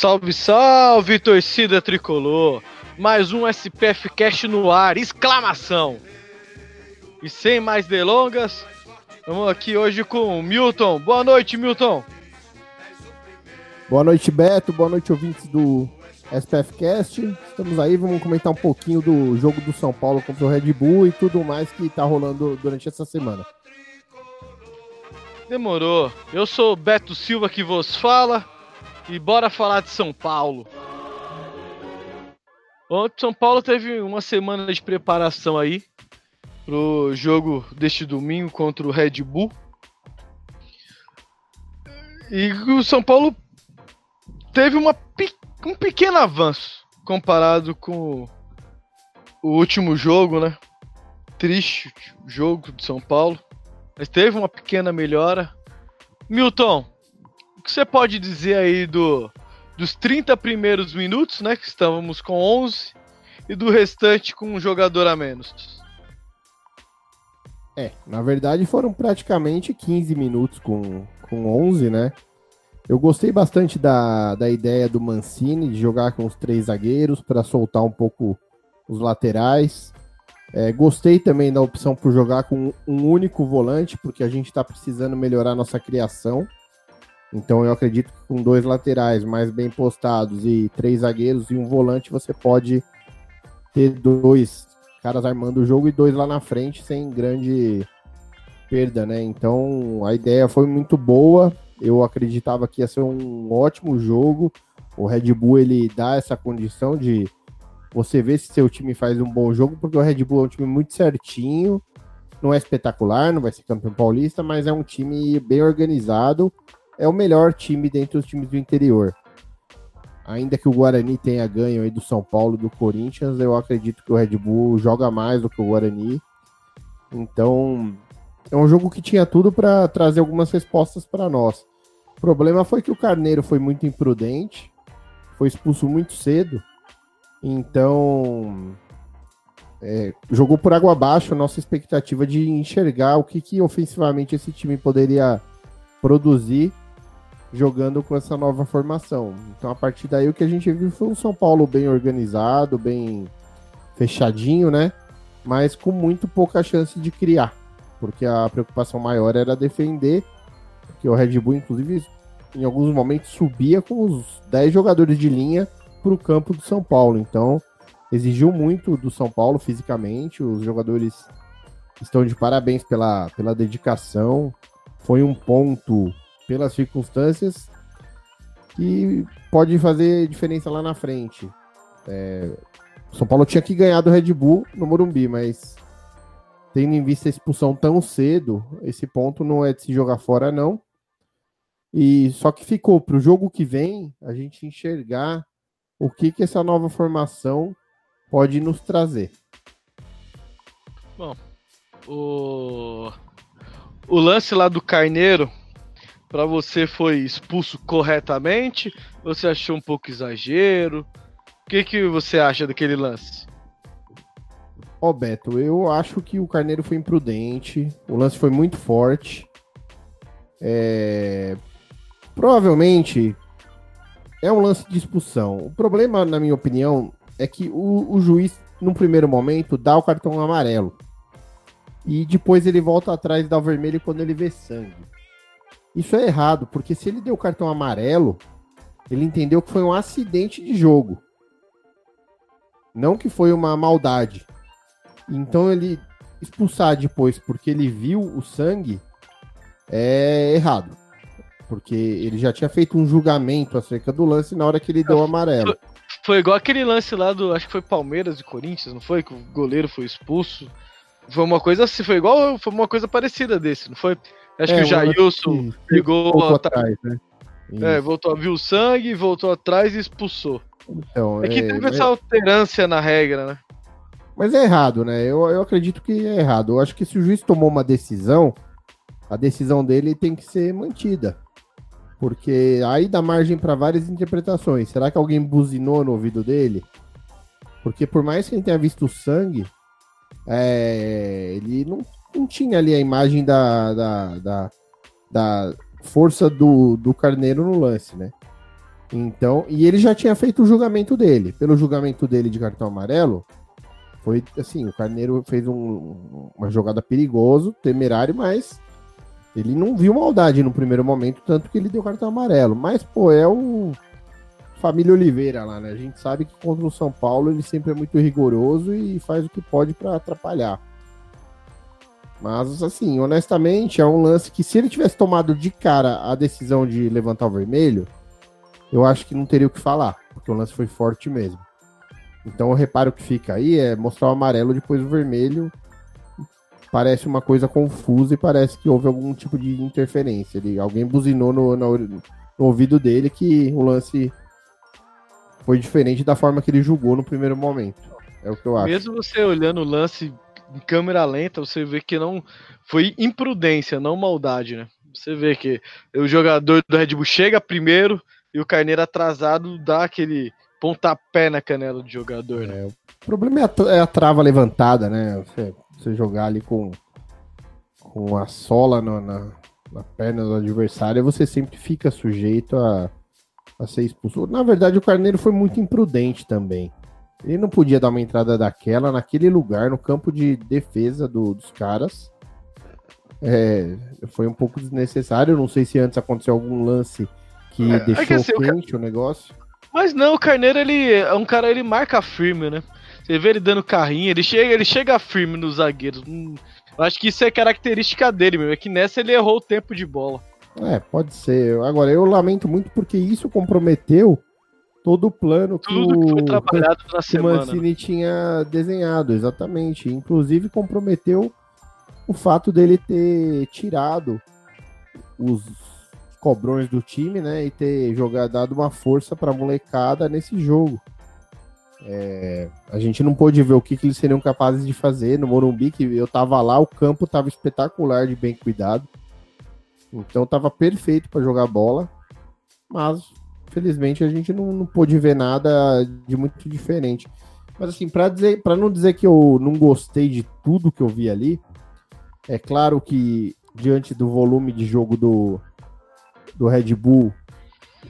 Salve, salve, torcida tricolor! Mais um SPF Cast no ar, exclamação! E sem mais delongas, vamos aqui hoje com o Milton. Boa noite, Milton! Boa noite, Beto. Boa noite, ouvintes do SPF Cast. Estamos aí, vamos comentar um pouquinho do jogo do São Paulo contra o Red Bull e tudo mais que tá rolando durante essa semana. Demorou. Eu sou o Beto Silva que vos fala e bora falar de São Paulo. Ontem São Paulo teve uma semana de preparação aí pro jogo deste domingo contra o Red Bull. E o São Paulo teve uma, um pequeno avanço comparado com o último jogo, né? Triste jogo de São Paulo. Mas teve uma pequena melhora. Milton, que você pode dizer aí do, dos 30 primeiros minutos, né? Que estávamos com 11 e do restante com um jogador a menos? É, na verdade foram praticamente 15 minutos com, com 11, né? Eu gostei bastante da, da ideia do Mancini de jogar com os três zagueiros para soltar um pouco os laterais. É, gostei também da opção por jogar com um único volante, porque a gente está precisando melhorar nossa criação. Então eu acredito que com dois laterais mais bem postados e três zagueiros e um volante, você pode ter dois caras armando o jogo e dois lá na frente sem grande perda, né? Então a ideia foi muito boa. Eu acreditava que ia ser um ótimo jogo. O Red Bull ele dá essa condição de você ver se seu time faz um bom jogo, porque o Red Bull é um time muito certinho, não é espetacular, não vai ser campeão paulista, mas é um time bem organizado, é o melhor time dentre os times do interior. Ainda que o Guarani tenha ganho aí do São Paulo do Corinthians, eu acredito que o Red Bull joga mais do que o Guarani. Então, é um jogo que tinha tudo para trazer algumas respostas para nós. O problema foi que o Carneiro foi muito imprudente, foi expulso muito cedo, então é, jogou por água abaixo a nossa expectativa de enxergar o que, que ofensivamente esse time poderia produzir jogando com essa nova formação. Então a partir daí o que a gente viu foi um São Paulo bem organizado, bem fechadinho, né? Mas com muito pouca chance de criar porque a preocupação maior era defender, porque o Red Bull, inclusive, em alguns momentos subia com os 10 jogadores de linha para o campo do São Paulo. Então, exigiu muito do São Paulo fisicamente, os jogadores estão de parabéns pela, pela dedicação. Foi um ponto pelas circunstâncias que pode fazer diferença lá na frente. É, São Paulo tinha que ganhar do Red Bull no Morumbi, mas tendo em vista a expulsão tão cedo, esse ponto não é de se jogar fora, não. E só que ficou para o jogo que vem a gente enxergar o que, que essa nova formação pode nos trazer. Bom, o, o lance lá do Carneiro, para você foi expulso corretamente? Você achou um pouco exagero? O que, que você acha daquele lance? Ó, oh, Beto, eu acho que o Carneiro foi imprudente. O lance foi muito forte. É... Provavelmente é um lance de expulsão. O problema, na minha opinião, é que o, o juiz, num primeiro momento, dá o cartão amarelo. E depois ele volta atrás e dá o vermelho quando ele vê sangue. Isso é errado, porque se ele deu cartão amarelo, ele entendeu que foi um acidente de jogo. Não que foi uma maldade. Então ele expulsar depois porque ele viu o sangue é errado. Porque ele já tinha feito um julgamento acerca do lance na hora que ele deu o amarelo. Foi, foi igual aquele lance lá do. Acho que foi Palmeiras e Corinthians, não foi? Que o goleiro foi expulso. Foi uma coisa assim, foi igual. Foi uma coisa parecida desse, não foi? Acho é, que o Jailson ligou voltou atrás, né? É, voltou, viu o sangue, voltou atrás e expulsou. Então, É que é, teve mas, essa alterância na regra, né? mas é errado, né? Eu, eu acredito que é errado. Eu acho que se o juiz tomou uma decisão, a decisão dele tem que ser mantida. Porque aí dá margem para várias interpretações. Será que alguém buzinou no ouvido dele? Porque por mais que ele tenha visto sangue, é, ele não, não tinha ali a imagem da, da, da, da força do, do Carneiro no lance, né? Então, e ele já tinha feito o julgamento dele. Pelo julgamento dele de cartão amarelo, foi assim, o Carneiro fez um- uma jogada perigoso, temerário, mas ele não viu maldade no primeiro momento, tanto que ele deu cartão amarelo. Mas, pô, é o família Oliveira lá, né? A gente sabe que contra o São Paulo ele sempre é muito rigoroso e faz o que pode pra atrapalhar. Mas, assim, honestamente, é um lance que se ele tivesse tomado de cara a decisão de levantar o vermelho, eu acho que não teria o que falar, porque o lance foi forte mesmo. Então o reparo que fica aí é mostrar o amarelo depois o vermelho. Parece uma coisa confusa e parece que houve algum tipo de interferência. Ele, alguém buzinou no, ori- no ouvido dele que o lance foi diferente da forma que ele julgou no primeiro momento. É o que eu acho. Mesmo você olhando o lance em câmera lenta, você vê que não foi imprudência, não maldade, né? Você vê que o jogador do Red Bull chega primeiro e o Carneiro atrasado dá aquele pontapé na canela do jogador, né? O problema é a, é a trava levantada, né? Você, você jogar ali com, com a sola no- na, na perna do adversário, você sempre fica sujeito a, a ser expulso. Na verdade, o Carneiro foi muito imprudente também. Ele não podia dar uma entrada daquela naquele lugar, no campo de defesa do- dos caras. É, foi um pouco desnecessário. Não sei se antes aconteceu algum lance que É, é que deixou assim, o quente o negócio. Mas não, o Carneiro ele é um cara, ele marca firme, né? Você vê ele dando carrinho, ele chega, ele chega firme nos zagueiros. Hum, Eu acho que isso é característica dele mesmo, é que nessa ele errou o tempo de bola. É, pode ser. Agora, eu lamento muito porque isso comprometeu todo o plano que Tudo que foi o, trabalhado na que o semana. né? Mancini tinha desenhado, exatamente. Inclusive, comprometeu o fato dele ter tirado os cobrões do time, né? E ter jogado, dado uma força pra molecada nesse jogo. É, a gente não pôde ver o que, que eles seriam capazes de fazer no Morumbi, que eu tava lá, o campo tava espetacular de bem cuidado. Então tava perfeito para jogar bola. Mas, felizmente, a gente não, não pôde ver nada de muito diferente. Mas assim, para dizer, para não dizer que eu não gostei de tudo que eu vi ali, é claro que diante do volume de jogo do, do Red Bull,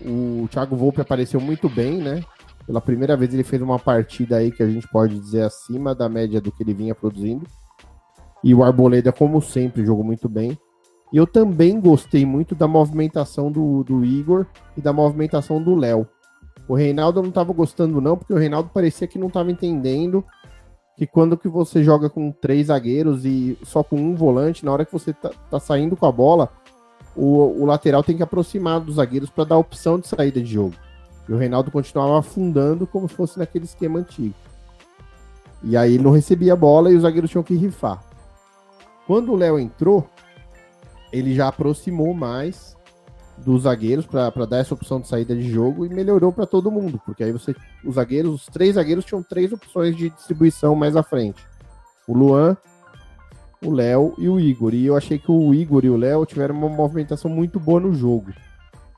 o Thiago Volpe apareceu muito bem, né? Pela primeira vez ele fez uma partida aí que a gente pode dizer acima da média do que ele vinha produzindo. E o Arboleda, como sempre, jogou muito bem. E eu também gostei muito da movimentação do, do Igor e da movimentação do Léo. O Reinaldo eu não estava gostando, não, porque o Reinaldo parecia que não estava entendendo que quando que você joga com três zagueiros e só com um volante, na hora que você tá, tá saindo com a bola, o, o lateral tem que aproximar dos zagueiros para dar opção de saída de jogo. E o Reinaldo continuava afundando como se fosse naquele esquema antigo. E aí ele não recebia a bola e os zagueiros tinham que rifar. Quando o Léo entrou, ele já aproximou mais dos zagueiros para dar essa opção de saída de jogo e melhorou para todo mundo, porque aí você os zagueiros, os três zagueiros tinham três opções de distribuição mais à frente. O Luan, o Léo e o Igor. E eu achei que o Igor e o Léo tiveram uma movimentação muito boa no jogo.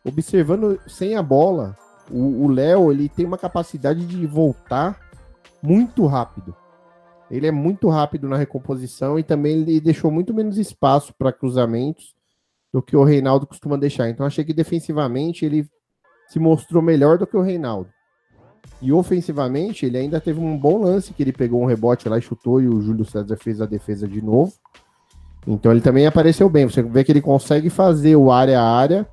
Observando sem a bola, o Léo ele tem uma capacidade de voltar muito rápido. Ele é muito rápido na recomposição e também ele deixou muito menos espaço para cruzamentos do que o Reinaldo costuma deixar. Então achei que defensivamente ele se mostrou melhor do que o Reinaldo. E ofensivamente ele ainda teve um bom lance que ele pegou um rebote lá e chutou e o Júlio César fez a defesa de novo. Então ele também apareceu bem. Você vê que ele consegue fazer o área a área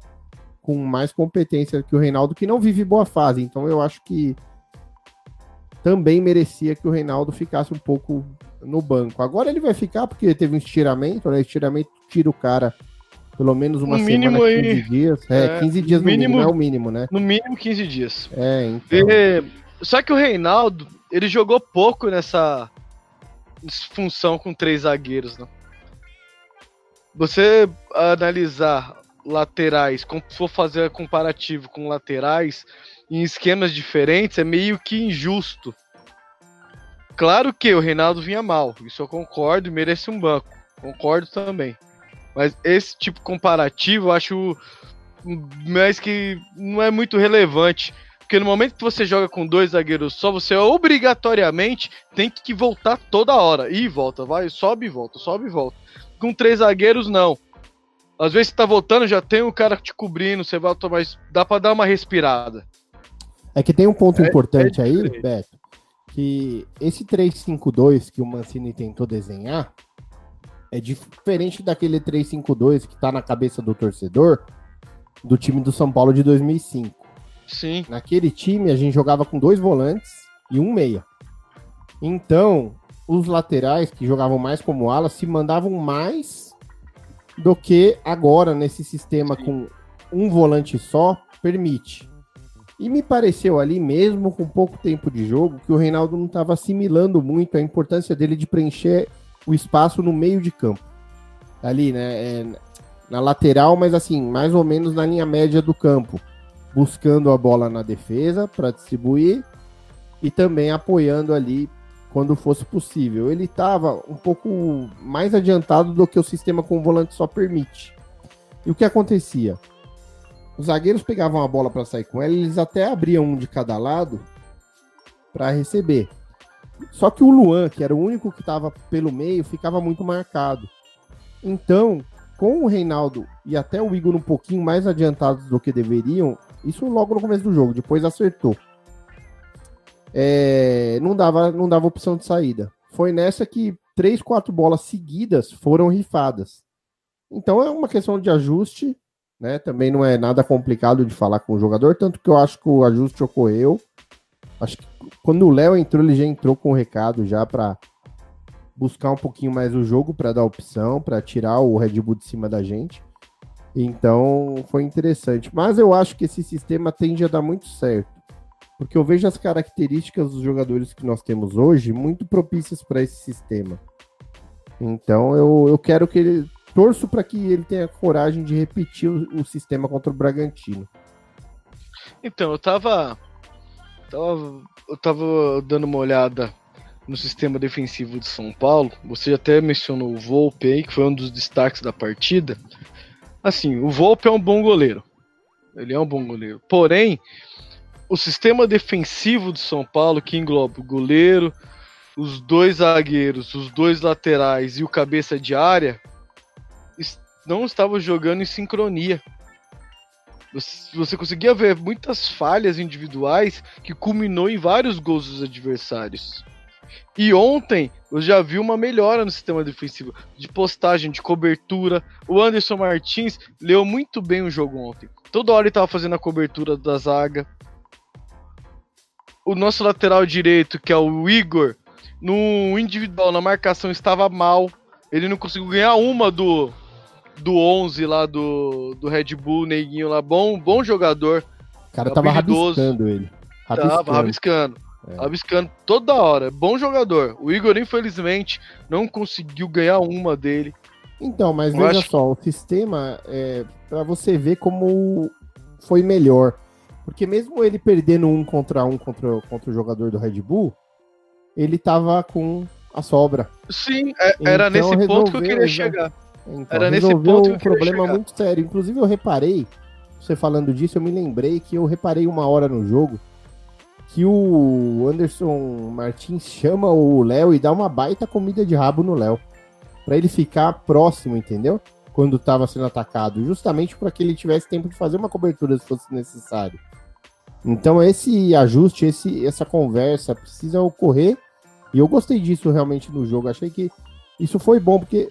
com mais competência que o Reinaldo, que não vive boa fase. Então eu acho que também merecia que o Reinaldo ficasse um pouco no banco. Agora ele vai ficar porque teve um estiramento, né? Estiramento tira o cara pelo menos uma No semana, mínimo 15 aí, dias. É, é, 15 dias no mínimo- mínimo, é o mínimo, né? No mínimo 15 dias. É, então. E- só que o Reinaldo, ele jogou pouco nessa função com três zagueiros, né? Você analisar laterais, for fazer comparativo com laterais em esquemas diferentes, é meio que injusto. Claro que o Reinaldo vinha mal, isso eu concordo merece um banco. Concordo também. Mas esse tipo comparativo eu acho mais que não é muito relevante. Porque no momento que você joga com dois zagueiros só, você obrigatoriamente tem que voltar toda hora. E volta, vai, sobe e volta, sobe e volta. Com três zagueiros, não. Às vezes você tá voltando, já tem um cara te cobrindo, você volta, mas dá pra dar uma respirada. É que tem um ponto é, importante é aí, Beto, que esse 3-5-2 que o Mancini tentou desenhar é diferente daquele 3-5-2 que tá na cabeça do torcedor do time do São Paulo de 2005. Sim. Naquele time a gente jogava com dois volantes e um meia. Então, os laterais que jogavam mais como ala se mandavam mais do que agora nesse sistema Sim. com um volante só permite. E me pareceu ali, mesmo com pouco tempo de jogo, que o Reinaldo não estava assimilando muito a importância dele de preencher o espaço no meio de campo. Ali, né? É, na lateral, mas assim, mais ou menos na linha média do campo. Buscando a bola na defesa para distribuir e também apoiando ali quando fosse possível. Ele estava um pouco mais adiantado do que o sistema com volante só permite. E o que acontecia? Os zagueiros pegavam a bola para sair com ela, eles até abriam um de cada lado para receber. Só que o Luan, que era o único que estava pelo meio, ficava muito marcado. Então, com o Reinaldo e até o Igor um pouquinho mais adiantados do que deveriam, isso logo no começo do jogo, depois acertou. É, não, dava, não dava opção de saída. Foi nessa que três, quatro bolas seguidas foram rifadas. Então é uma questão de ajuste, né? Também não é nada complicado de falar com o jogador, tanto que eu acho que o ajuste ocorreu. Acho que quando o Léo entrou, ele já entrou com o recado já para buscar um pouquinho mais o jogo para dar opção, para tirar o Red Bull de cima da gente. Então foi interessante. Mas eu acho que esse sistema tende a dar muito certo. Porque eu vejo as características dos jogadores que nós temos hoje muito propícias para esse sistema. Então eu, eu quero que ele. Torço para que ele tenha coragem de repetir o, o, sistema contra o Bragantino. Então, eu tava, tava. Eu tava dando uma olhada no sistema defensivo de São Paulo. Você até mencionou o Volpe aí, que foi um dos destaques da partida. Assim, o Volpe é um bom goleiro. Ele é um bom goleiro. Porém, o sistema defensivo de São Paulo, que engloba o goleiro, os dois zagueiros, os dois laterais e o cabeça de área, não estava jogando em sincronia. Você conseguia ver muitas falhas individuais que culminou em vários gols dos adversários. E ontem eu já vi uma melhora no sistema defensivo, de postagem, de cobertura. O Anderson Martins leu muito bem o jogo ontem. Toda hora ele estava fazendo a cobertura da zaga. O nosso lateral direito, que é o Igor, no individual, na marcação, estava mal. Ele não conseguiu ganhar uma do do 11 lá do, do Red Bull, Neguinho lá. Bom, bom jogador. O cara tava rabiscando ele. Rabiscando. Tava rabiscando. É. Abiscando toda hora. Bom jogador. O Igor, infelizmente, não conseguiu ganhar uma dele. Então, mas Eu veja acho... só, o sistema é para você ver como foi melhor. Porque mesmo ele perdendo um contra um contra, contra o jogador do Red Bull, ele tava com a sobra. Sim, é, era então, nesse ponto que eu queria chegar. Então, era nesse ponto um problema chegar. muito sério. Inclusive, eu reparei, você falando disso, eu me lembrei que eu reparei uma hora no jogo que o Anderson Martins chama o Léo e dá uma baita comida de rabo no Léo. para ele ficar próximo, entendeu? Quando estava sendo atacado. Justamente para que ele tivesse tempo de fazer uma cobertura se fosse necessário. Então esse ajuste, esse, essa conversa precisa ocorrer. E eu gostei disso realmente no jogo. Achei que isso foi bom, porque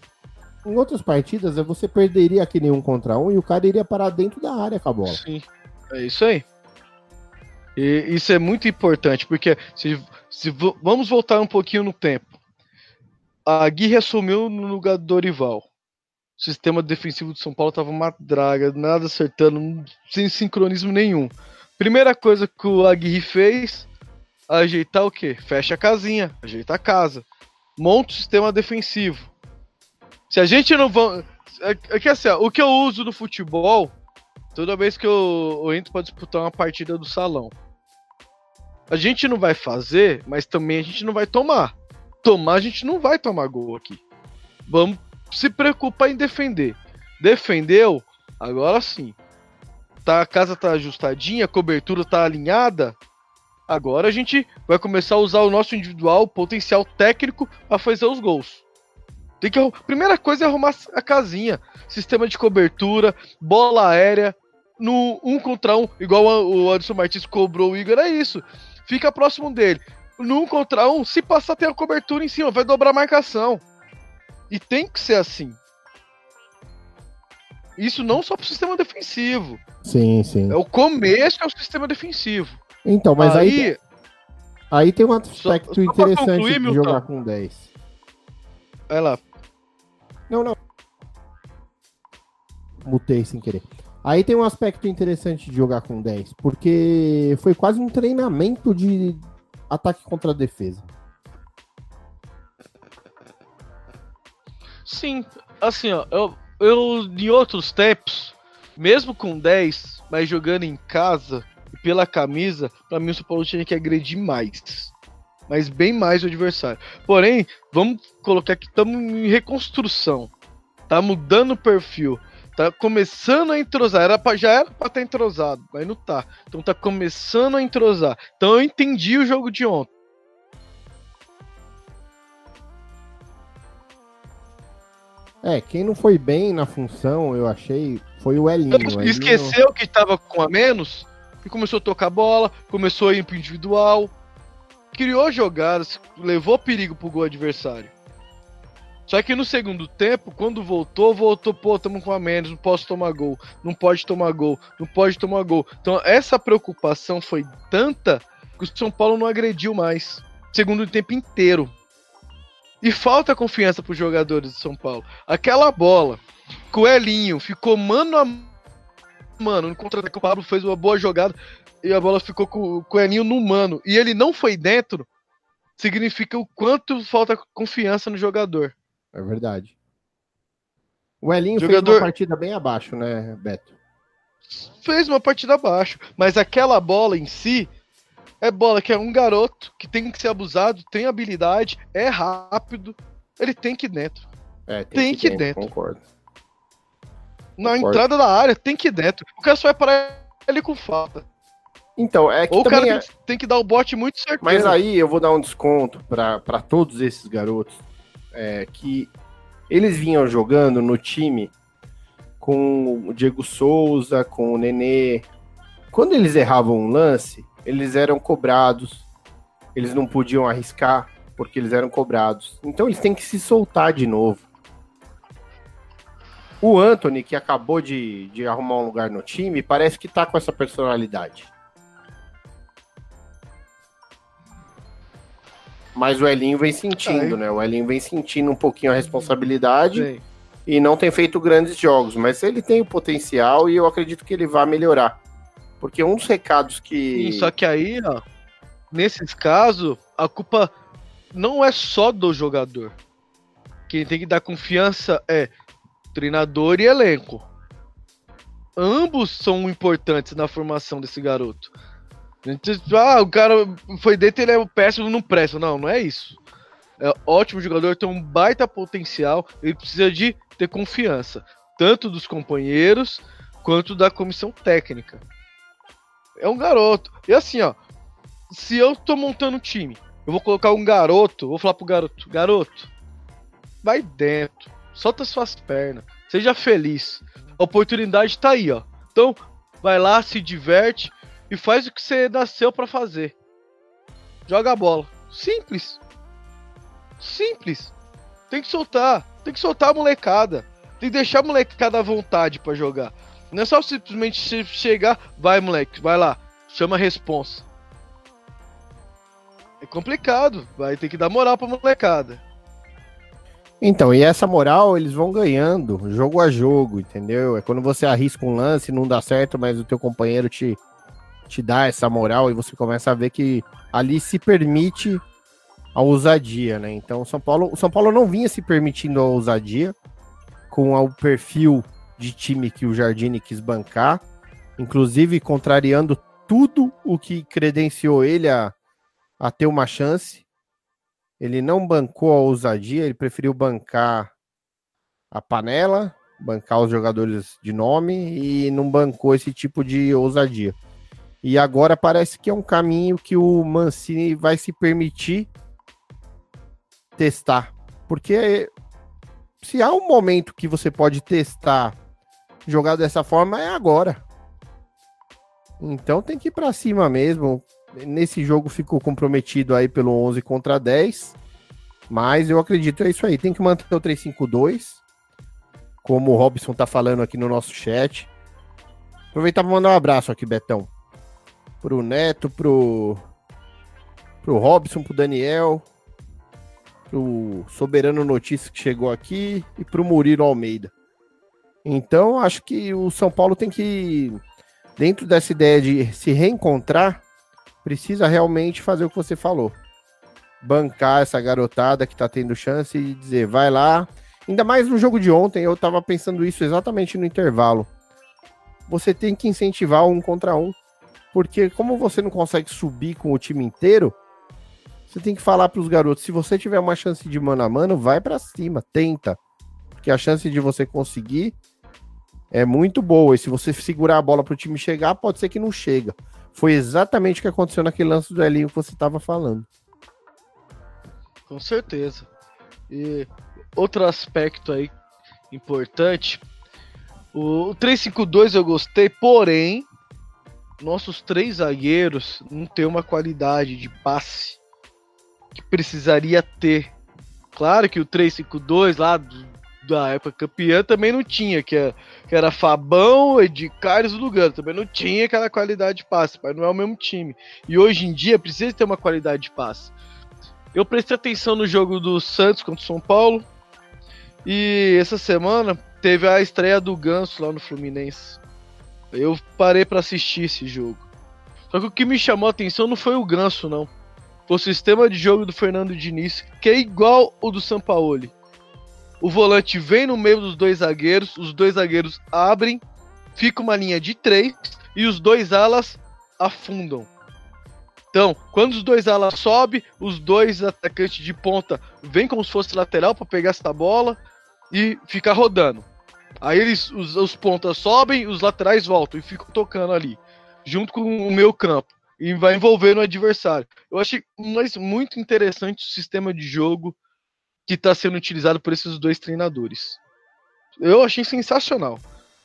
em outras partidas você perderia aquele um contra um e o cara iria parar dentro da área com a bola. Sim, é isso aí. E isso é muito importante, porque se, se vamos voltar um pouquinho no tempo. A Gui assumiu no lugar do Dorival. O sistema defensivo de São Paulo estava uma draga, nada acertando, sem sincronismo nenhum. Primeira coisa que o Aguirre fez, ajeitar o quê? Fecha a casinha, ajeita a casa. Monta o sistema defensivo. Se a gente não va é, é que assim, ó, o que eu uso no futebol, toda vez que eu, eu entro pra disputar uma partida do salão, a gente não vai fazer, mas também a gente não vai tomar. Tomar, a gente não vai tomar gol aqui. Vamos se preocupar em defender. Defendeu, agora sim. Tá, a casa tá ajustadinha, a cobertura tá alinhada. Agora a gente vai começar a usar o nosso individual, potencial técnico para fazer os gols. Tem que primeira coisa é arrumar a casinha, sistema de cobertura, bola aérea, no um contra um, igual o Anderson Martins cobrou o Igor, é isso. Fica próximo dele. No um contra um, se passar tem a cobertura em cima, vai dobrar a marcação. E tem que ser assim. Isso não só pro sistema defensivo. Sim, sim. É o começo é o sistema defensivo. Então, mas aí. Aí, aí tem um aspecto só, interessante concluir, de jogar com 10. Vai lá. Não, não. Mutei sem querer. Aí tem um aspecto interessante de jogar com 10, porque foi quase um treinamento de ataque contra a defesa. Sim, assim, ó, eu, eu em outros tempos, mesmo com 10, mas jogando em casa e pela camisa, para mim o São Paulo tinha que agredir mais. Mas bem mais o adversário. Porém, vamos colocar que estamos em reconstrução. Tá mudando o perfil. Tá começando a entrosar. Era pra, já era pra estar tá entrosado, mas não tá. Então tá começando a entrosar. Então eu entendi o jogo de ontem. É, quem não foi bem na função, eu achei, foi o Elinho. Então, esqueceu que tava com a menos e começou a tocar bola, começou a ir pro individual, criou jogadas, levou perigo pro gol adversário. Só que no segundo tempo, quando voltou, voltou, pô, tamo com a menos, não posso tomar gol, não pode tomar gol, não pode tomar gol. Então essa preocupação foi tanta que o São Paulo não agrediu mais. Segundo tempo inteiro. E falta confiança pros jogadores do São Paulo. Aquela bola, Coelhinho ficou mano a mano, no contra-ataque o Pablo fez uma boa jogada e a bola ficou com o Coelhinho no mano e ele não foi dentro, significa o quanto falta confiança no jogador. É verdade. O Elinho Jogador... fez uma partida bem abaixo, né, Beto? Fez uma partida abaixo, mas aquela bola em si é bola que é um garoto que tem que ser abusado, tem habilidade, é rápido, ele tem que ir dentro. É, tem, tem que, ir dentro. Concordo. Na concordo. entrada da área, tem que ir dentro. O cara só vai parar ele com falta. Então, é que Ou o cara é... tem que dar o bote muito certo. Mas aí eu vou dar um desconto para todos esses garotos é, que eles vinham jogando no time com o Diego Souza, com o Nenê. Quando eles erravam um lance, eles eram cobrados, eles não podiam arriscar porque eles eram cobrados. Então eles têm que se soltar de novo. O Anthony, que acabou de, de arrumar um lugar no time, parece que tá com essa personalidade. Mas o Elinho vem sentindo, né? O Elinho vem sentindo um pouquinho a responsabilidade Sim. e não tem feito grandes jogos, mas ele tem o potencial e eu acredito que ele vai melhorar. Porque um dos recados que. Sim, só que aí, ó, nesses casos, a culpa não é só do jogador. Quem tem que dar confiança é treinador e elenco. Ambos são importantes na formação desse garoto. Ah, o cara foi dentro, ele é péssimo, não presta. Não, não é isso. É ótimo jogador, tem um baita potencial, ele precisa de ter confiança, tanto dos companheiros quanto da comissão técnica. É um garoto. E assim, ó, se eu tô montando um time, eu vou colocar um garoto, vou falar pro garoto, garoto, vai dentro, solta suas pernas, seja feliz. A oportunidade tá aí, ó. Então, vai lá, se diverte, e faz o que você nasceu para fazer. Joga a bola. Simples. Simples. Tem que soltar. Tem que soltar a molecada. Tem que deixar a molecada à vontade para jogar. Não é só simplesmente chegar, vai moleque, vai lá, chama a responsa. É complicado, vai ter que dar moral pra molecada. Então, e essa moral eles vão ganhando, jogo a jogo, entendeu? É quando você arrisca um lance, não dá certo, mas o teu companheiro te, te dá essa moral e você começa a ver que ali se permite a ousadia, né? Então, São Paulo, São Paulo não vinha se permitindo a ousadia com o perfil de time que o Jardine quis bancar, inclusive contrariando tudo o que credenciou ele a, a ter uma chance. Ele não bancou a ousadia, ele preferiu bancar a panela, bancar os jogadores de nome e não bancou esse tipo de ousadia. E agora parece que é um caminho que o Mancini vai se permitir testar. Porque se há um momento que você pode testar jogar dessa forma, é agora. Então tem que ir para cima mesmo. Nesse jogo ficou comprometido aí pelo 11 contra 10. Mas eu acredito é isso aí. Tem que manter o 3-5-2. Como o Robson tá falando aqui no nosso chat. Aproveitar para mandar um abraço aqui, Betão. Pro Neto, pro, pro Robson, pro Daniel, pro Soberano Notícias que chegou aqui e pro Murilo Almeida. Então, acho que o São Paulo tem que, dentro dessa ideia de se reencontrar, precisa realmente fazer o que você falou. Bancar essa garotada que tá tendo chance e dizer, vai lá. Ainda mais no jogo de ontem, eu tava pensando isso exatamente no intervalo. Você tem que incentivar um contra um. Porque como você não consegue subir com o time inteiro, você tem que falar para os garotos, se você tiver uma chance de mano a mano, vai para cima, tenta. Porque a chance de você conseguir é muito boa. E se você segurar a bola para o time chegar, pode ser que não chega. Foi exatamente o que aconteceu naquele lance do Elinho que você estava falando. Com certeza. E outro aspecto aí importante, o 352 eu gostei, porém nossos três zagueiros não têm uma qualidade de passe que precisaria ter. Claro que o 352 lá do, da época campeã também não tinha, que era, que era Fabão, Ed Carlos e Lugano. Também não tinha aquela qualidade de passe, mas não é o mesmo time. E hoje em dia precisa ter uma qualidade de passe. Eu prestei atenção no jogo do Santos contra o São Paulo. E essa semana teve a estreia do Ganso lá no Fluminense. Eu parei para assistir esse jogo. Só que o que me chamou a atenção não foi o Ganso, não. Foi o sistema de jogo do Fernando Diniz, que é igual o do Sampaoli. O volante vem no meio dos dois zagueiros, os dois zagueiros abrem, fica uma linha de três e os dois alas afundam. Então, quando os dois alas sobem, os dois atacantes de ponta vêm como se fosse lateral para pegar essa bola e ficar rodando. Aí eles, os, os pontas sobem, os laterais voltam e ficam tocando ali, junto com o meu campo. E vai envolvendo o adversário. Eu achei mas muito interessante o sistema de jogo que está sendo utilizado por esses dois treinadores. Eu achei sensacional.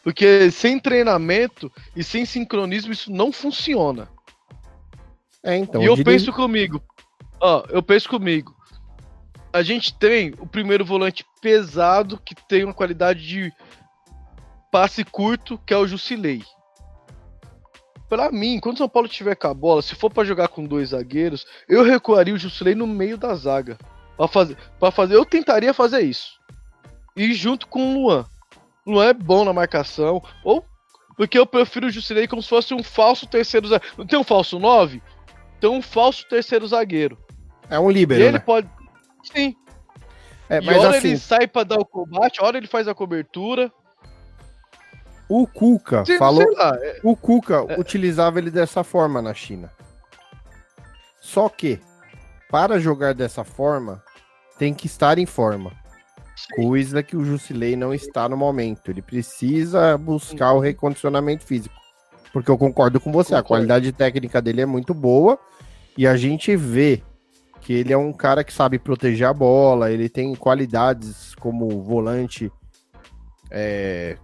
Porque sem treinamento e sem sincronismo isso não funciona. É, então. E eu diria... penso comigo. Ó, eu penso comigo. A gente tem o primeiro volante pesado que tem uma qualidade de passe curto, que é o Jusilei. Para mim, quando o São Paulo tiver com a bola, se for para jogar com dois zagueiros, eu recuaria o Jusilei no meio da zaga. Para fazer, para fazer, eu tentaria fazer isso. E junto com o Luan. O Luan é bom na marcação, ou porque eu prefiro o Jusilei como se fosse um falso terceiro zagueiro. Não tem um falso 9? Tem um falso terceiro zagueiro. É um líbero, E ele né? pode Sim. É, e mas hora assim, ele sai para dar o combate, hora ele faz a cobertura. O Cuca falou, é- O Cuca utilizava ele dessa forma na China. Só que, para jogar dessa forma, tem que estar em forma. Coisa que o Jusilei não está no momento. Ele precisa buscar o recondicionamento físico. Porque eu concordo com você, a Concordo. qualidade técnica dele é muito boa. E a gente vê que ele é um cara que sabe proteger a bola, ele tem qualidades como volante é,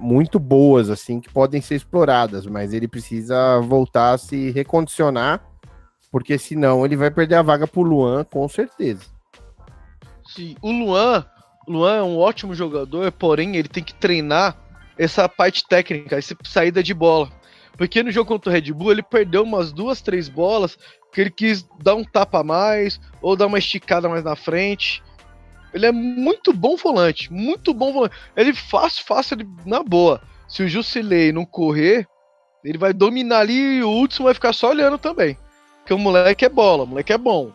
muito boas, assim, que podem ser exploradas, mas ele precisa voltar a se recondicionar, porque senão ele vai perder a vaga pro Luan, com certeza. Sim, o Luan, Luan é um ótimo jogador, porém ele tem que treinar essa parte técnica, essa saída de bola. Porque no jogo contra o Red Bull ele perdeu umas duas, três bolas que ele quis dar um tapa a mais ou dar uma esticada mais na frente. Ele é muito bom volante, muito bom volante. Ele fácil, fácil, ele, na boa. Se o Jusilei não correr, ele vai dominar ali e o Hudson vai ficar só olhando também. Porque o moleque é bola, o moleque é bom.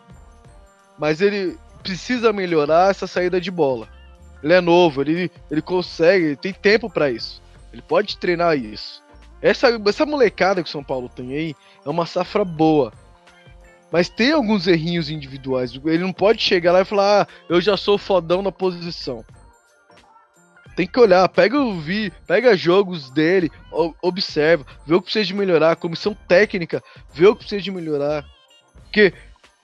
Mas ele precisa melhorar essa saída de bola. Ele é novo, ele, ele consegue, ele tem tempo para isso. Ele pode treinar isso. Essa, essa molecada que o São Paulo tem aí é uma safra boa. Mas tem alguns errinhos individuais. Ele não pode chegar lá e falar, ah, eu já sou fodão na posição. Tem que olhar, pega o vi, pega jogos dele, observa, vê o que precisa de melhorar, comissão técnica, vê o que precisa de melhorar. Porque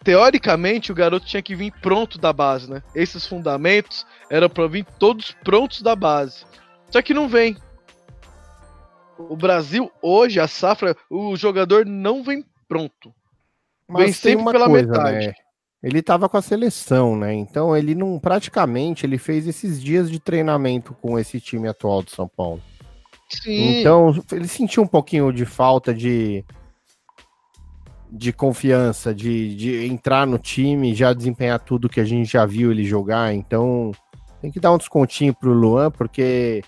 teoricamente o garoto tinha que vir pronto da base, né? Esses fundamentos eram para vir todos prontos da base. Só que não vem. O Brasil hoje a safra, o jogador não vem pronto. Mas vem sempre pela coisa, metade. Né? Ele estava com a seleção, né? Então ele não praticamente ele fez esses dias de treinamento com esse time atual do São Paulo. Sim. Então ele sentiu um pouquinho de falta de de confiança, de, de entrar no time, já desempenhar tudo que a gente já viu ele jogar. Então tem que dar um descontinho pro Luan, porque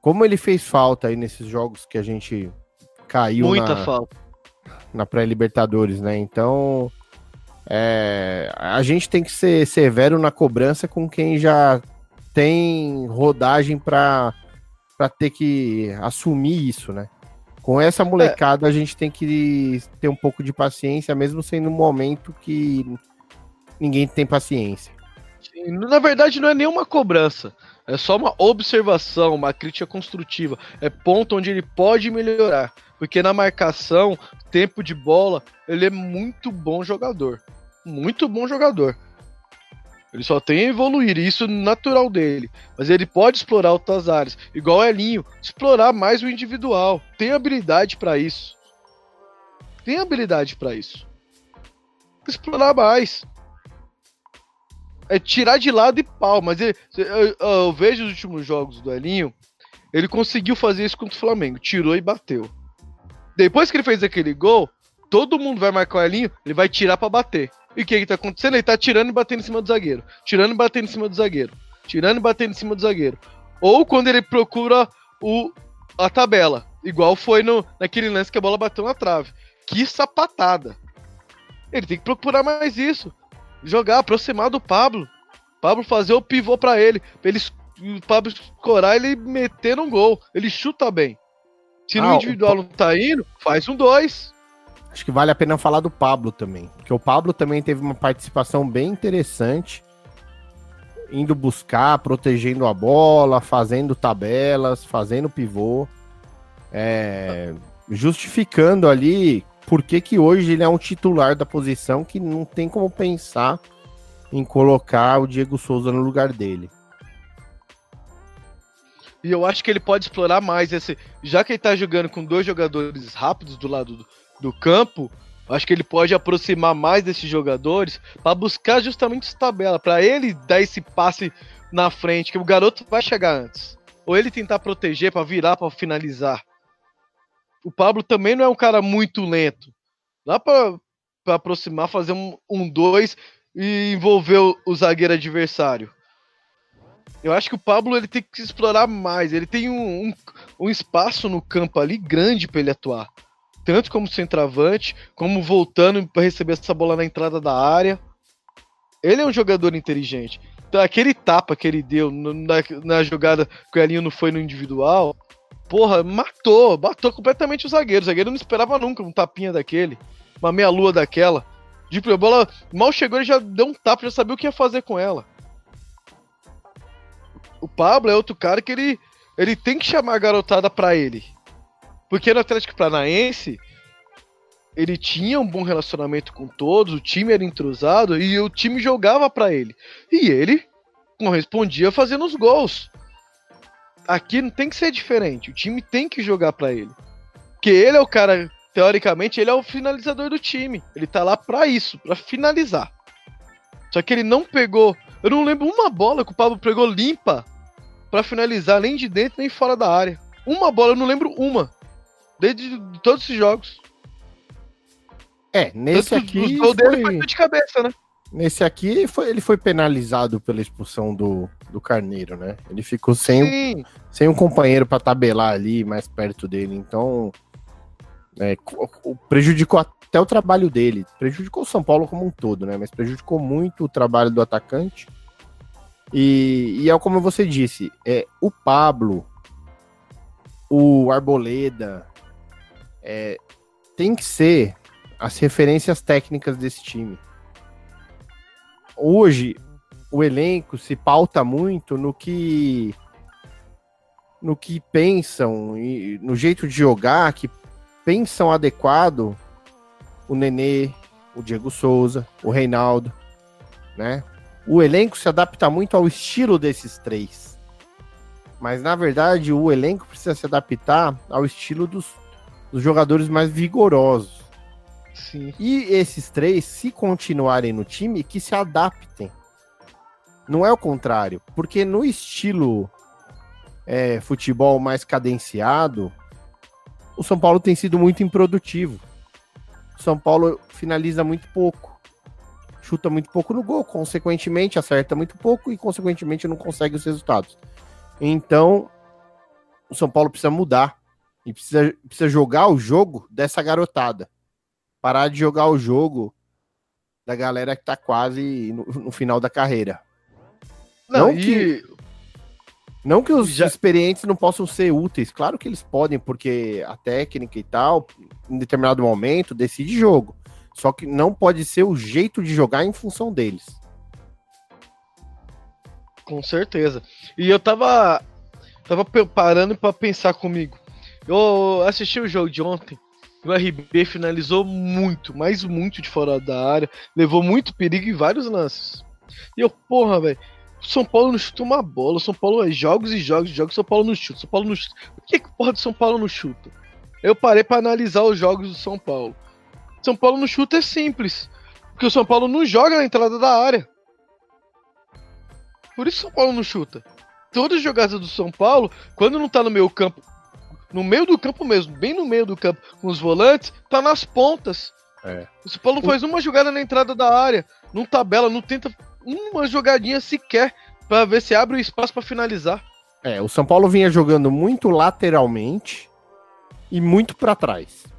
como ele fez falta aí nesses jogos que a gente caiu Muita na, falta. Na pré-Libertadores, né? Então é, a gente tem que ser severo na cobrança com quem já tem rodagem para ter que assumir isso, né? Com essa molecada, é. a gente tem que ter um pouco de paciência, mesmo sendo um momento que ninguém tem paciência. Na verdade, não é nenhuma cobrança. É só uma observação, uma crítica construtiva. É ponto onde ele pode melhorar. Porque na marcação, tempo de bola, ele é muito bom jogador muito bom jogador. Ele só tem a evoluir, isso é natural dele. Mas ele pode explorar outras áreas, igual Elinho, explorar mais o individual. Tem habilidade para isso. Tem habilidade para isso. Explorar mais. É tirar de lado e pau, mas ele, eu, eu vejo os últimos jogos do Elinho, ele conseguiu fazer isso contra o Flamengo, tirou e bateu. Depois que ele fez aquele gol, todo mundo vai marcar o Elinho, ele vai tirar para bater. E o que que tá acontecendo? Ele tá tirando e batendo em cima do zagueiro. Tirando e batendo em cima do zagueiro. Tirando e batendo em cima do zagueiro. Ou quando ele procura o, a tabela. Igual foi no, naquele lance que a bola bateu na trave. Que sapatada. Ele tem que procurar mais isso. Jogar, aproximar do Pablo. Pablo fazer o pivô para ele. Pra ele o Pablo escorar ele meter um gol. Ele chuta bem. Se no ah, individual o... não tá indo, faz um dois. Acho que vale a pena falar do Pablo também, porque o Pablo também teve uma participação bem interessante, indo buscar, protegendo a bola, fazendo tabelas, fazendo pivô, é, justificando ali por que, que hoje ele é um titular da posição que não tem como pensar em colocar o Diego Souza no lugar dele. E eu acho que ele pode explorar mais esse. Já que ele tá jogando com dois jogadores rápidos do lado do, do campo, acho que ele pode aproximar mais desses jogadores para buscar justamente essa tabela, para ele dar esse passe na frente, que o garoto vai chegar antes. Ou ele tentar proteger para virar para finalizar. O Pablo também não é um cara muito lento. Dá para aproximar, fazer um 2 um, e envolver o, o, zagueiro adversário. Eu acho que o Pablo ele tem que explorar mais. Ele tem um, um, um espaço no campo ali grande para ele atuar tanto como centroavante, como voltando para receber essa bola na entrada da área. Ele é um jogador inteligente. Então, aquele tapa que ele deu na, na jogada que o Elinho não foi no individual, porra, matou, matou completamente o zagueiro. O zagueiro não esperava nunca um tapinha daquele, uma meia-lua daquela. De bola mal chegou, ele já deu um tapa, já sabia o que ia fazer com ela. O Pablo é outro cara que ele, ele tem que chamar a garotada pra ele. Porque no Atlético Paranaense, ele tinha um bom relacionamento com todos, o time era entrosado e o time jogava para ele. E ele correspondia fazendo os gols. Aqui não tem que ser diferente, o time tem que jogar para ele. Porque ele é o cara, teoricamente, ele é o finalizador do time. Ele tá lá para isso, para finalizar. Só que ele não pegou, eu não lembro uma bola que o Pablo pegou limpa para finalizar nem de dentro nem fora da área. Uma bola, eu não lembro uma. Desde de todos esses jogos. É, nesse Tanto aqui. O dele foi de cabeça, né? Nesse aqui foi, ele foi penalizado pela expulsão do, do Carneiro, né? Ele ficou sem, sem um companheiro para tabelar ali mais perto dele. Então, é, prejudicou até o trabalho dele. Prejudicou o São Paulo como um todo, né? Mas prejudicou muito o trabalho do atacante. E, e é como você disse, é o Pablo, o Arboleda, é, tem que ser as referências técnicas desse time. Hoje, o elenco se pauta muito no que no que pensam e no jeito de jogar que pensam adequado o Nenê, o Diego Souza, o Reinaldo, né? O elenco se adapta muito ao estilo desses três. Mas na verdade, o elenco precisa se adaptar ao estilo dos, dos jogadores mais vigorosos. Sim. E esses três, se continuarem no time, que se adaptem. Não é o contrário. Porque no estilo é, futebol mais cadenciado, o São Paulo tem sido muito improdutivo. O São Paulo finaliza muito pouco. Chuta muito pouco no gol, consequentemente acerta muito pouco e consequentemente não consegue os resultados. Então, o São Paulo precisa mudar e precisa, precisa jogar o jogo dessa garotada. Parar de jogar o jogo da galera que tá quase no, no final da carreira. Não, Não e que- Não que os Já- experientes não possam ser úteis, claro que eles podem, porque a técnica e tal, em determinado momento, decide jogo. Só que não pode ser o jeito de jogar em função deles. Com certeza. E eu tava. Tava pe- parando pra pensar comigo. Eu assisti o jogo de ontem. O RB finalizou muito, mas muito de fora da área. Levou muito perigo em vários lances. E eu, porra, velho. São Paulo não chuta uma bola. São Paulo é jogos e jogos e jogos. São Paulo não chuta. São Paulo não chuta. Por que, que porra São Paulo não chuta? Eu parei pra analisar os jogos do São Paulo. São Paulo não chuta é simples. Porque o São Paulo não joga na entrada da área. Por isso o São Paulo não chuta. Todas as jogadas do São Paulo, quando não tá no meio campo, no meio do campo mesmo, bem no meio do campo, com os volantes, tá nas pontas. É. O São Paulo não faz uma jogada na entrada da área, não tabela, não tenta uma jogadinha sequer pra ver se abre o espaço pra finalizar. É, o São Paulo vinha jogando muito lateralmente e muito pra trás.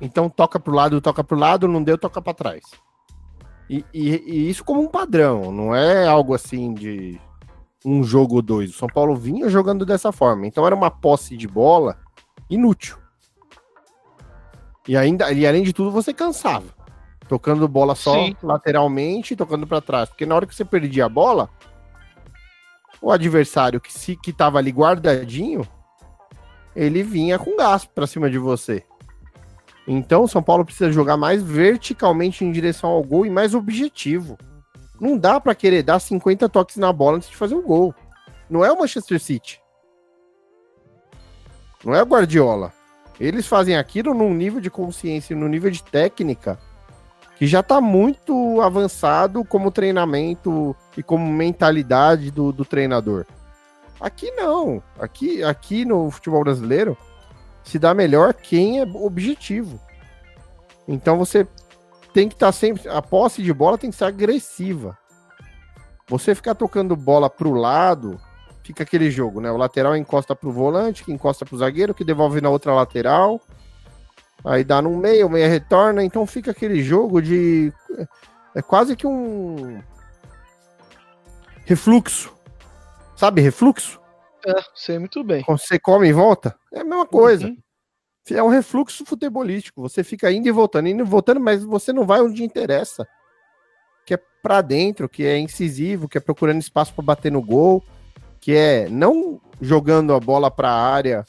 Então toca pro lado, toca pro lado, não deu, toca pra trás. E, e- e isso como um padrão, não é algo assim de um jogo ou dois. O São Paulo vinha jogando dessa forma. Então era uma posse de bola inútil. E ainda, e além de tudo, você cansava. Tocando bola só Sim. lateralmente e tocando pra trás. Porque na hora que você perdia a bola, o adversário que se que tava ali guardadinho, ele vinha com gás pra cima de você. Então o São Paulo precisa jogar mais verticalmente em direção ao gol e mais objetivo. Não dá pra querer dar 50 toques na bola antes de fazer um gol. Não é o Manchester City. Não é o Guardiola. Eles fazem aquilo num nível de consciência, num nível de técnica que já tá muito avançado como treinamento e como mentalidade do, do treinador. Aqui não. Aqui, aqui no futebol brasileiro se dá melhor quem é objetivo. Então você tem que estar sempre. A posse de bola tem que ser agressiva. Você ficar tocando bola pro lado, fica aquele jogo, né? O lateral encosta pro volante, que encosta pro zagueiro, que devolve na outra lateral. Aí dá no meio, o meia retorna, então fica aquele jogo de. É quase que um. Refluxo. Sabe, refluxo? É, sei muito bem. Quando você come e volta, é a mesma coisa. Uhum. É um refluxo futebolístico. Você fica indo e voltando, indo e voltando, mas você não vai onde interessa. Que é pra dentro, que é incisivo, que é procurando espaço para bater no gol, que é não jogando a bola pra área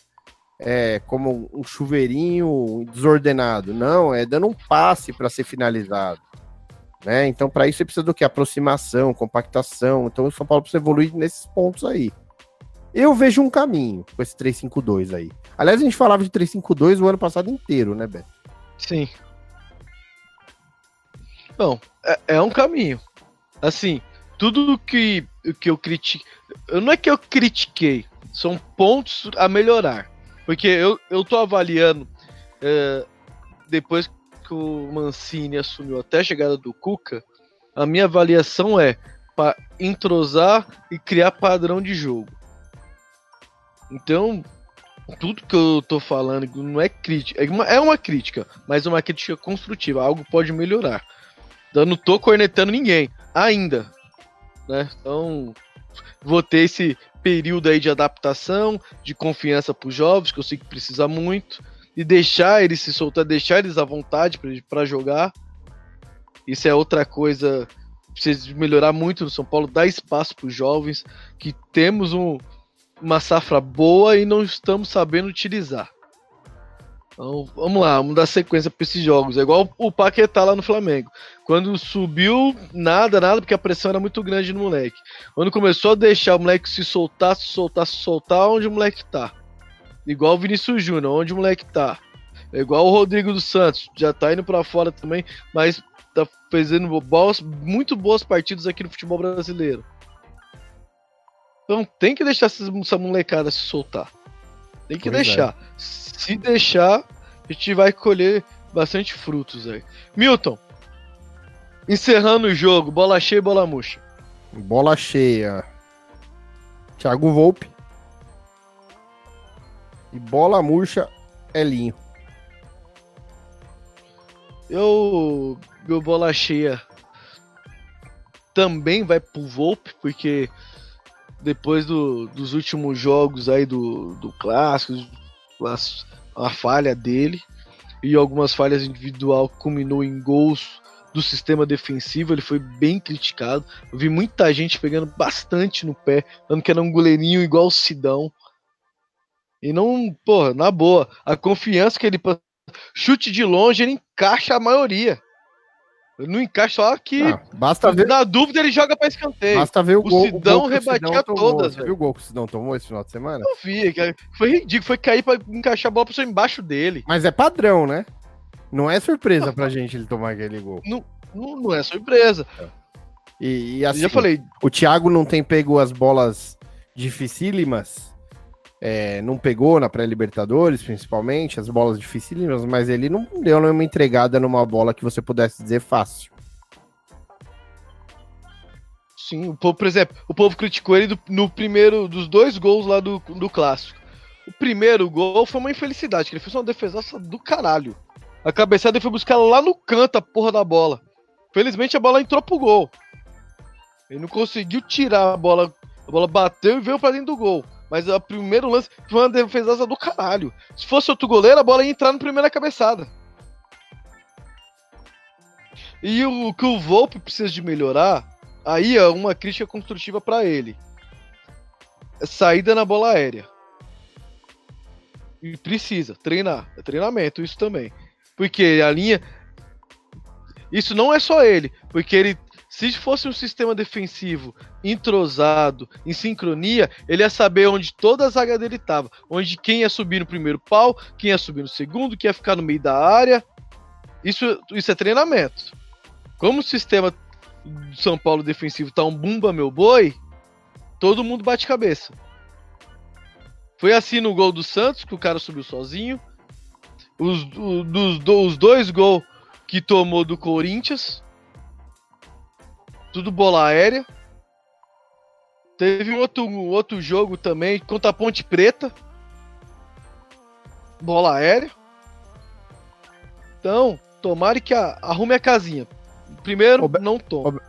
é, como um chuveirinho desordenado. Não, é dando um passe para ser finalizado. Né? Então, para isso, você precisa do que? Aproximação, compactação. Então, o São Paulo precisa evoluir nesses pontos aí. Eu vejo um caminho com esse 352 aí. Aliás, a gente falava de 352 o ano passado inteiro, né, Beto? Sim. Bom, é, é um caminho. Assim, tudo que, que eu critiquei. Não é que eu critiquei, são pontos a melhorar. Porque eu, eu tô avaliando, é, depois que o Mancini assumiu até a chegada do Cuca, a minha avaliação é para entrosar e criar padrão de jogo. Então, tudo que eu tô falando não é crítica, é uma, é uma crítica, mas uma crítica construtiva, algo pode melhorar. Eu não tô cornetando ninguém, ainda. Né? Então, vou ter esse período aí de adaptação, de confiança para os jovens, que eu sei que precisa muito, e deixar eles se soltar, deixar eles à vontade para jogar. Isso é outra coisa precisa melhorar muito no São Paulo, dar espaço para os jovens, que temos um, uma safra boa e não estamos sabendo utilizar. Então, vamos lá, vamos dar sequência para esses jogos. É igual o Paquetá lá no Flamengo. Quando subiu, nada, nada, porque a pressão era muito grande no moleque. Quando começou a deixar o moleque se soltar, se soltar, se soltar, onde o moleque tá? Igual o Vinícius Júnior, onde o moleque tá? É igual o Rodrigo dos Santos, já tá indo para fora também, mas tá fazendo boas, muito boas partidas aqui no futebol brasileiro. Então tem que deixar essa molecada se soltar. Tem que pois deixar. É. Se deixar, a gente vai colher bastante frutos aí. Milton, encerrando o jogo, bola cheia e bola murcha. Bola cheia. Thiago Volpe. E bola murcha, Elinho. Eu. Meu bola cheia também vai pro Volpe, porque depois do, dos últimos jogos aí do, do clássico, a, a falha dele e algumas falhas individual culminou em gols do sistema defensivo, ele foi bem criticado. Eu vi muita gente pegando bastante no pé, falando que era um goleirinho igual o Sidão. E não, porra, na boa, a confiança que ele chute de longe, ele encaixa a maioria. Não encaixa, só que. Ah, basta ver. Na dúvida, ele joga pra escanteio. Basta ver o, o gol. Sidão o gol rebatia Sidão todas. Você viu o gol que o Sidão tomou esse final de semana? Eu vi, foi ridículo. Foi cair pra encaixar a bola pra embaixo dele. Mas é padrão, né? Não é surpresa não, pra gente ele tomar aquele gol. Não, não, não é surpresa. É. E, e assim, já falei. o Thiago não tem pego as bolas dificílimas é, não pegou na pré-Libertadores, principalmente, as bolas dificílimas, mas ele não deu nenhuma entregada numa bola que você pudesse dizer fácil. Sim, o povo, por exemplo, o povo criticou ele do, no primeiro dos dois gols lá do, do clássico. O primeiro gol foi uma infelicidade, que ele fez uma defesaça do caralho. A cabeçada foi buscar lá no canto a porra da bola. Felizmente a bola entrou pro gol. Ele não conseguiu tirar a bola. A bola bateu e veio pra dentro do gol. Mas o primeiro lance foi uma defesa do caralho. Se fosse outro goleiro, a bola ia entrar na primeira cabeçada. E o que o Volpe precisa de melhorar, aí é uma crítica construtiva para ele. É saída na bola aérea. E precisa treinar. É treinamento isso também. Porque a linha. Isso não é só ele. Porque ele se fosse um sistema defensivo entrosado, em sincronia, ele ia saber onde toda a zaga dele estava. Onde quem ia subir no primeiro pau, quem ia subir no segundo, quem ia ficar no meio da área. Isso, isso é treinamento. Como o sistema do São Paulo defensivo tá um bumba meu boi, todo mundo bate cabeça. Foi assim no gol do Santos, que o cara subiu sozinho. Os, os, os dois gols que tomou do Corinthians, tudo bola aérea. Teve um outro, um outro jogo também contra a Ponte Preta. Bola aérea. Então, tomara que a, arrume a casinha. Primeiro, não toma.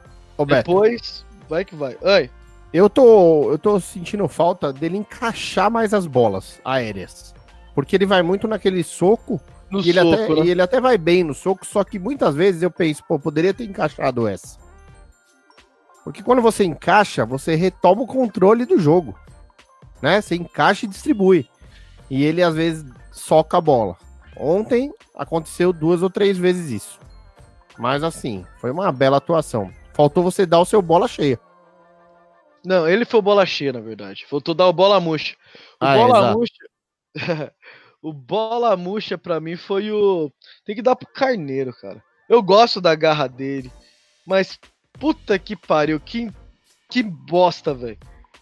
Depois, vai que vai. Oi. Eu tô, eu tô sentindo falta dele encaixar mais as bolas aéreas. Porque ele vai muito naquele soco. No e, soco ele até, né? e ele até vai bem no soco, só que muitas vezes eu penso, pô, poderia ter encaixado essa. Porque quando você encaixa, você retoma o controle do jogo. Né? Você encaixa e distribui. E ele às vezes soca a bola. Ontem aconteceu duas ou três vezes isso. Mas assim, foi uma bela atuação. Faltou você dar o seu bola cheia. Não, ele foi bola cheia, na verdade. Faltou dar o bola murcha. O ah, bola é, murcha. o bola murcha pra mim foi o. Tem que dar pro Carneiro, cara. Eu gosto da garra dele. Mas Puta que pariu, que, que bosta, velho.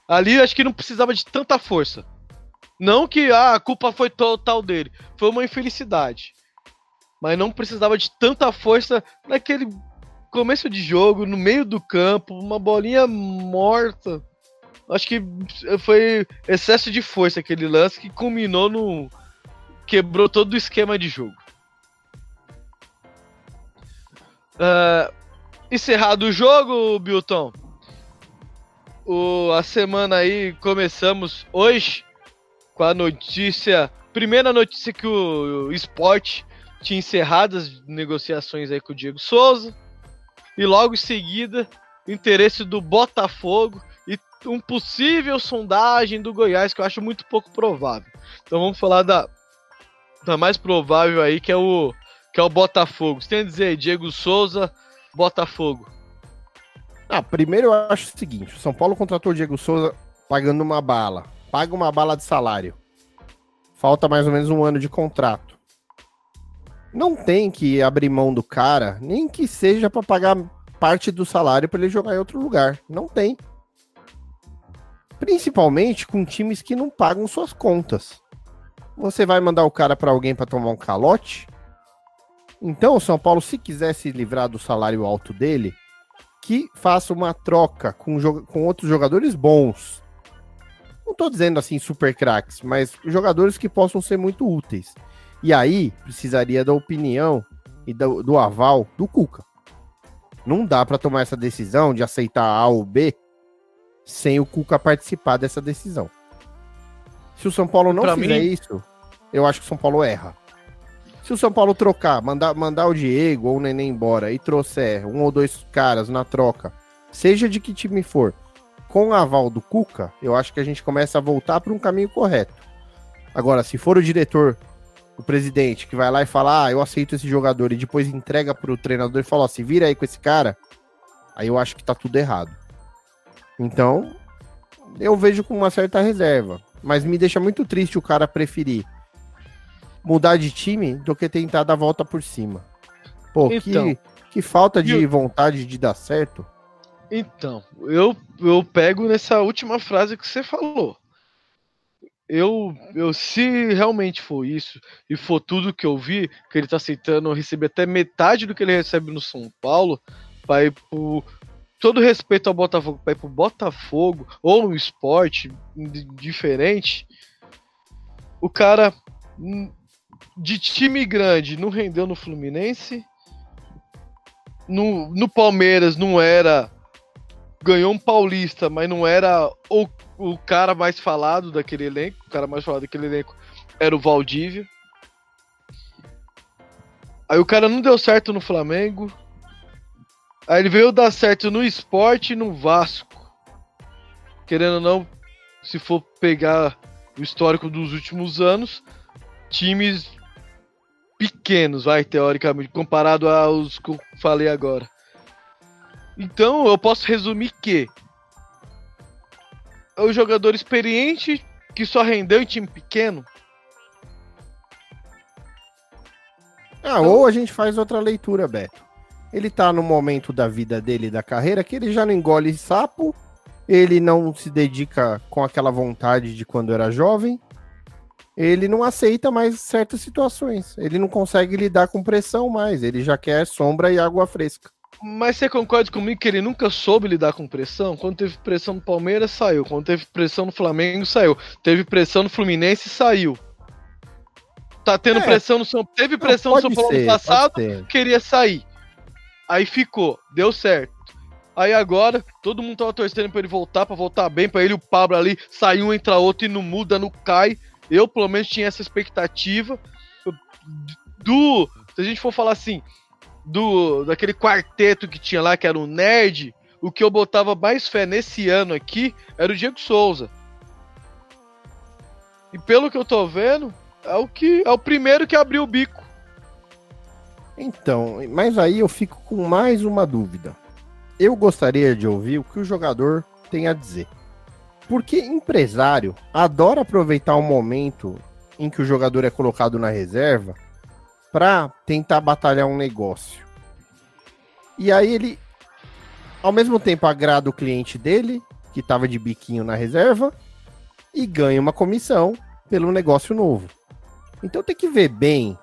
Ali acho que não precisava de tanta força. Não que ah, a culpa foi total dele. Foi uma infelicidade. Mas não precisava de tanta força naquele começo de jogo, no meio do campo, uma bolinha morta. Acho que foi excesso de força aquele lance que culminou no. quebrou todo o esquema de jogo. Uh, encerrado o jogo, Bilton. o, a semana aí começamos hoje com a notícia. Primeira notícia que o, o esporte tinha encerrado as negociações aí com o Diego Souza. E logo em seguida, interesse do Botafogo e um possível sondagem do Goiás, que eu acho muito pouco provável. Então vamos falar da, da mais provável aí, que é o, que é o Botafogo. Você tem a dizer Diego Souza, Botafogo. Ah, primeiro eu acho o seguinte: São Paulo contratou o Diego Souza pagando uma bala. Paga uma bala de salário. Falta mais ou menos um ano de contrato. Não tem que abrir mão do cara, nem que seja para pagar parte do salário para ele jogar em outro lugar. Não tem. Principalmente com times que não pagam suas contas. Você vai mandar o cara para alguém para tomar um calote? Então, o São Paulo, se quiser se livrar do salário alto dele, que faça uma troca com, com outros jogadores bons. Não estou dizendo assim super craques, mas jogadores que possam ser muito úteis. E aí, precisaria da opinião e do, do aval do Cuca. Não dá para tomar essa decisão de aceitar A ou B sem o Cuca participar dessa decisão. Se o São Paulo não pra fizer mim... isso, eu acho que o São Paulo erra. Se o São Paulo trocar, mandar, mandar o Diego ou o Neném embora e trouxer um ou dois caras na troca, seja de que time for, com o aval do Cuca, eu acho que a gente começa a voltar para um caminho correto. Agora, se for o diretor, o presidente, que vai lá e fala, ah, eu aceito esse jogador, e depois entrega para o treinador e fala, se vira aí com esse cara, aí eu acho que tá tudo errado. Então, eu vejo com uma certa reserva. Mas me deixa muito triste o cara preferir mudar de time do que tentar dar a volta por cima. Pô, então, que, que falta de eu... vontade de dar certo. Então, eu, eu pego nessa última frase que você falou. Eu, eu, se realmente for isso, e for tudo que eu vi, que ele tá aceitando receber até metade do que ele recebe no São Paulo, para ir pro, todo respeito ao Botafogo, para ir pro Botafogo ou no esporte diferente, o cara hum, de time grande não rendeu no Fluminense, no, no Palmeiras não era. Ganhou um paulista, mas não era o, o cara mais falado daquele elenco. O cara mais falado daquele elenco era o Valdívia. Aí o cara não deu certo no Flamengo. Aí ele veio dar certo no esporte e no Vasco. Querendo ou não, se for pegar o histórico dos últimos anos, times pequenos, vai, teoricamente, comparado aos que eu falei agora. Então eu posso resumir que é o jogador experiente que só rendeu em time pequeno. Ah, então... ou a gente faz outra leitura, Beto ele tá no momento da vida dele, da carreira, que ele já não engole sapo, ele não se dedica com aquela vontade de quando era jovem, ele não aceita mais certas situações, ele não consegue lidar com pressão mais, ele já quer sombra e água fresca. Mas você concorda comigo que ele nunca soube lidar com pressão? Quando teve pressão no Palmeiras, saiu. Quando teve pressão no Flamengo, saiu. Teve pressão no Fluminense, saiu. Tá tendo é. pressão no São Teve pressão não, no São Paulo ser, no passado, queria sair. Aí ficou, deu certo. Aí agora, todo mundo tava torcendo pra ele voltar, pra voltar bem, pra ele o Pablo ali, sai um, entra outro e não muda, não cai. Eu, pelo menos, tinha essa expectativa do. Se a gente for falar assim, do daquele quarteto que tinha lá, que era o Nerd, o que eu botava mais fé nesse ano aqui era o Diego Souza. E pelo que eu tô vendo, é o que é o primeiro que abriu o bico. Então, mas aí eu fico com mais uma dúvida. Eu gostaria de ouvir o que o jogador tem a dizer. Porque empresário adora aproveitar o momento em que o jogador é colocado na reserva para tentar batalhar um negócio. E aí ele, ao mesmo tempo, agrada o cliente dele, que estava de biquinho na reserva, e ganha uma comissão pelo negócio novo. Então tem que ver bem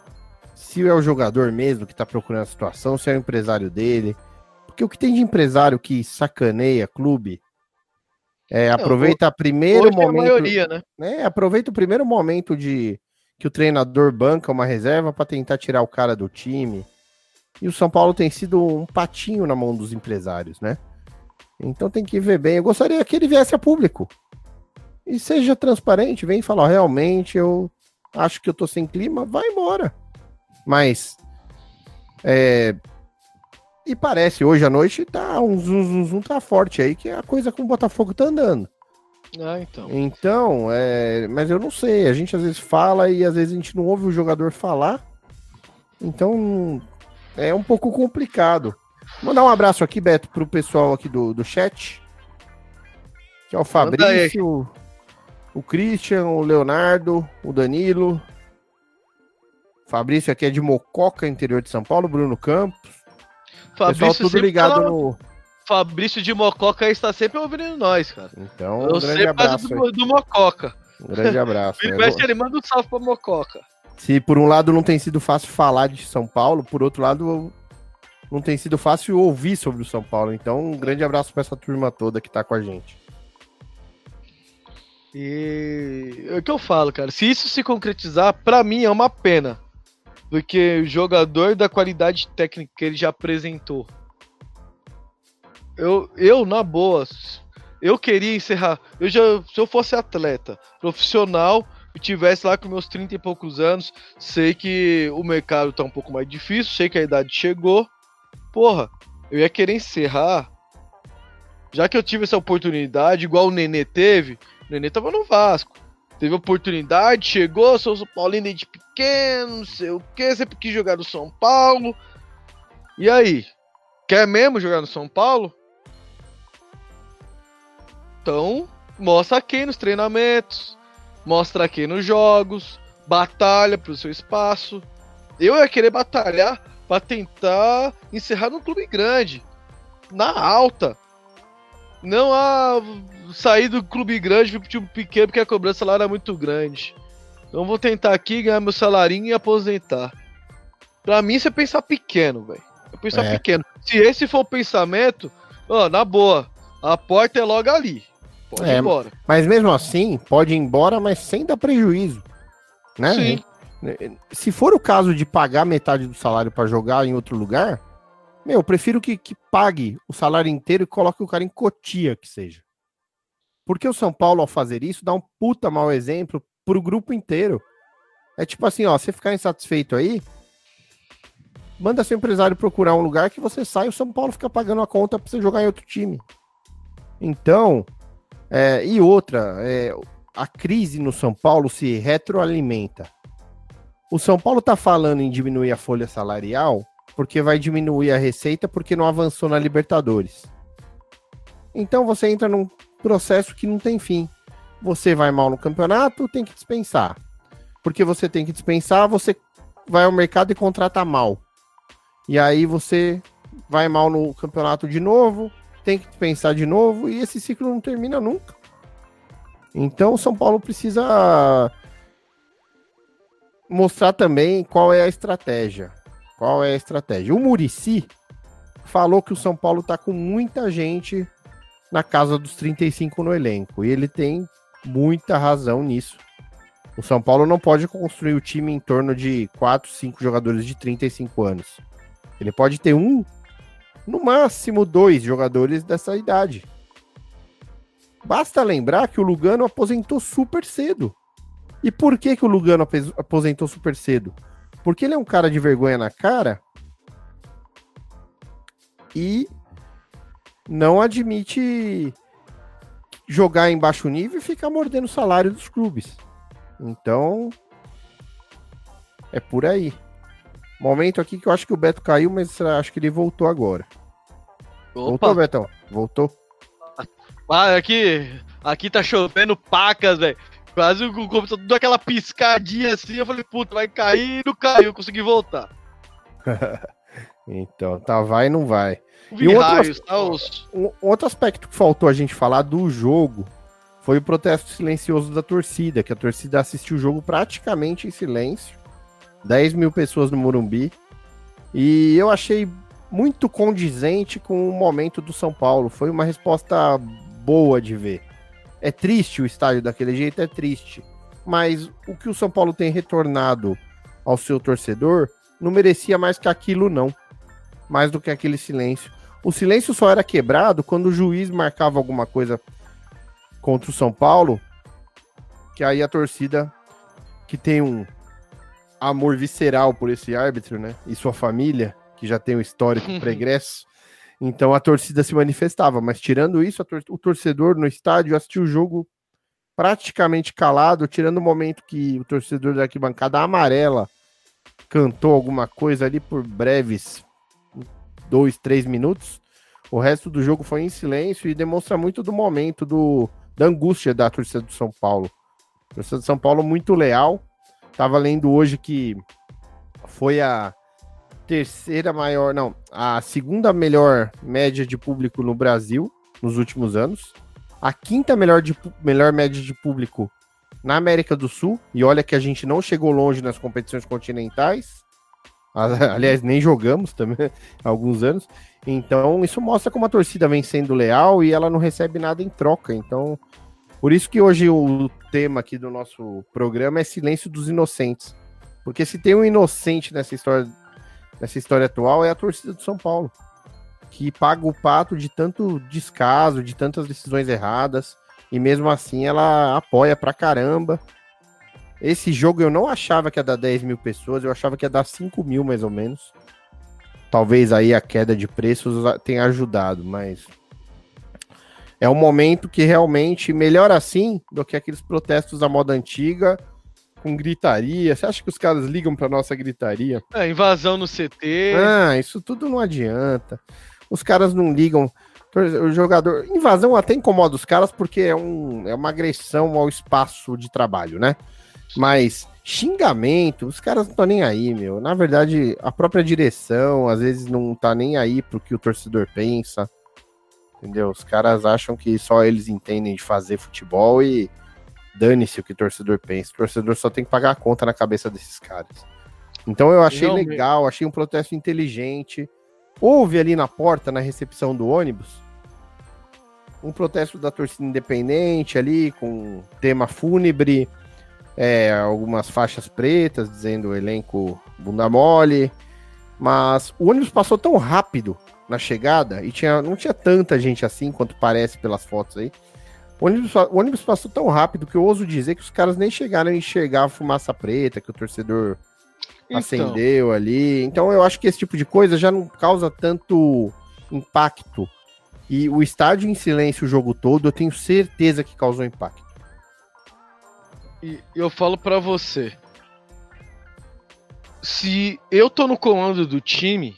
se é o jogador mesmo que tá procurando a situação, se é o empresário dele. Porque o que tem de empresário que sacaneia clube, é, aproveita o primeiro é momento. É maioria, né? né? Aproveita o primeiro momento de que o treinador banca uma reserva para tentar tirar o cara do time. E o São Paulo tem sido um patinho na mão dos empresários, né? Então tem que ver bem. Eu gostaria que ele viesse a público. E seja transparente, vem falar, realmente eu acho que eu tô sem clima, vai embora. Mas é, e parece, hoje à noite tá um zum, zum, zum tá forte aí, que a coisa com o Botafogo tá andando. Ah, então. Então, é, mas eu não sei, a gente às vezes fala e às vezes a gente não ouve o jogador falar. Então, é um pouco complicado. Mandar um abraço aqui, Beto, pro pessoal aqui do, do chat. Que é o Fabrício, o Christian, o Leonardo, o Danilo. Fabrício aqui é de Mococa, interior de São Paulo, Bruno Campos. Fabrício Pessoal tudo ligado no. Fabrício de Mococa está sempre ouvindo nós, cara. Então, um Eu grande abraço. do, do Mococa. Um grande abraço. Ele, né? ele manda um salve pra Mococa. Se por um lado não tem sido fácil falar de São Paulo, por outro lado não tem sido fácil ouvir sobre o São Paulo. Então, um grande abraço para essa turma toda que tá com a gente. E é o que eu falo, cara. Se isso se concretizar, pra mim é uma pena. Porque o jogador da qualidade técnica que ele já apresentou. Eu, eu na boa, eu queria encerrar. Eu já, se eu fosse atleta profissional e tivesse lá com meus 30 e poucos anos, sei que o mercado tá um pouco mais difícil, sei que a idade chegou. Porra, eu ia querer encerrar. Já que eu tive essa oportunidade, igual o Nenê teve, o Nenê tava no Vasco. Teve oportunidade, chegou, sou São Paulino desde pequeno, não sei o que, sempre quis jogar no São Paulo. E aí? Quer mesmo jogar no São Paulo? Então, mostra aqui nos treinamentos, mostra aqui nos jogos, batalha pro seu espaço. Eu ia querer batalhar para tentar encerrar num clube grande, na alta. Não a sair do clube grande pro time pequeno porque a cobrança salário é muito grande. Então vou tentar aqui ganhar meu salarinho e aposentar. Pra mim, você pensar pequeno, velho. Eu pensar É. pequeno. Se esse for o pensamento, ó, na boa, a porta é logo ali. Pode É, ir embora. Mas mesmo assim, pode ir embora, mas sem dar prejuízo. Né? Sim. Se for o caso de pagar metade do salário para jogar em outro lugar, meu, eu prefiro que, que pague o salário inteiro e coloque o cara em Cotia, que seja. Porque o São Paulo, ao fazer isso, dá um puta mau exemplo pro grupo inteiro. É tipo assim, ó, você ficar insatisfeito aí, manda seu empresário procurar um lugar que você sai, o São Paulo fica pagando a conta pra você jogar em outro time. Então, é, e outra, é, a crise no São Paulo se retroalimenta. O São Paulo tá falando em diminuir a folha salarial porque vai diminuir a receita porque não avançou na Libertadores. Então você entra num processo que não tem fim. Você vai mal no campeonato, tem que dispensar. Porque você tem que dispensar, você vai ao mercado e contrata mal. E aí você vai mal no campeonato de novo, tem que dispensar de novo e esse ciclo não termina nunca. Então o São Paulo precisa mostrar também qual é a estratégia. Qual é a estratégia? O Murici falou que o São Paulo tá com muita gente na casa dos 35 no elenco. E ele tem muita razão nisso. O São Paulo não pode construir o time em torno de 4, 5 jogadores de 35 anos. Ele pode ter um, no máximo dois jogadores dessa idade. Basta lembrar que o Lugano aposentou super cedo. E por que, que o Lugano aposentou super cedo? Porque ele é um cara de vergonha na cara e não admite jogar em baixo nível e ficar mordendo o salário dos clubes. Então, é por aí. Momento aqui que eu acho que o Beto caiu, mas acho que ele voltou agora. Voltou, Opa, Betão? Voltou. ah, aqui, aqui tá chovendo pacas, velho. Quase o computador deu aquela piscadinha assim, eu falei, puta, vai cair, não caiu, consegui voltar. Então, tá, vai e não vai. Vi E outro raios, tá, os... Um outro aspecto que faltou a gente falar do jogo foi o protesto silencioso da torcida, que a torcida assistiu o jogo praticamente em silêncio. 10 mil pessoas no Morumbi. E eu achei muito condizente com o momento do São Paulo. Foi uma resposta boa de ver. É triste o estádio daquele jeito, é triste. Mas o que o São Paulo tem retornado ao seu torcedor não merecia mais que aquilo, não. Mais do que aquele silêncio. O silêncio só era quebrado quando o juiz marcava alguma coisa contra o São Paulo, que aí a torcida que tem um amor visceral por esse árbitro, né? E sua família, que já tem um histórico pregresso. Então a torcida se manifestava, mas tirando isso, tor o torcedor no estádio assistiu o jogo praticamente calado, tirando o momento que o torcedor da arquibancada amarela cantou alguma coisa ali por breves dois, três minutos. O resto do jogo foi em silêncio e demonstra muito do momento do, da angústia da torcida do São Paulo. A torcida do São Paulo muito leal. Tava lendo hoje que foi a terceira maior, não, a segunda melhor média de público no Brasil nos últimos anos. A quinta melhor, de, melhor média de público na América do Sul. E olha que a gente não chegou longe nas competições continentais. Aliás, nem jogamos também há alguns anos. Então, isso mostra como a torcida vem sendo leal e ela não recebe nada em troca. Então, por isso que hoje o tema aqui do nosso programa é Silêncio dos Inocentes. Porque se tem um inocente nessa história, nessa história atual, é a torcida do São Paulo. Que paga o pato de tanto descaso, de tantas decisões erradas. E mesmo assim ela apoia pra caramba. Esse jogo eu não achava que ia dar 10 mil pessoas, eu achava que ia dar 5 mil mais ou menos. Talvez aí a queda de preços tenha ajudado, mas é um momento que realmente melhor assim do que aqueles protestos da moda antiga com gritaria. Você acha que os caras ligam para nossa gritaria? É, invasão no CT. Ah, isso tudo não adianta. Os caras não ligam. O jogador. Invasão até incomoda os caras porque é, um, é uma agressão ao espaço de trabalho, né? Mas xingamento, os caras não estão nem aí, meu. Na verdade, a própria direção às vezes não tá nem aí pro que o torcedor pensa. Entendeu? Os caras acham que só eles entendem de fazer futebol e dane-se o que o torcedor pensa. O torcedor só tem que pagar a conta na cabeça desses caras. Então eu achei legal, achei um protesto inteligente. Houve ali na porta, na recepção do ônibus, um protesto da torcida independente ali, com tema fúnebre, é, algumas faixas pretas dizendo elenco bunda mole, mas o ônibus passou tão rápido na chegada e tinha, não tinha tanta gente assim quanto parece pelas fotos aí. O ônibus, o ônibus passou tão rápido que eu ouso dizer que os caras nem chegaram a enxergar a fumaça preta que o torcedor então. acendeu ali. Então eu acho que esse tipo de coisa já não causa tanto impacto. E o estádio em silêncio o jogo todo, eu tenho certeza que causou impacto. E eu falo para você. Se eu tô no comando do time,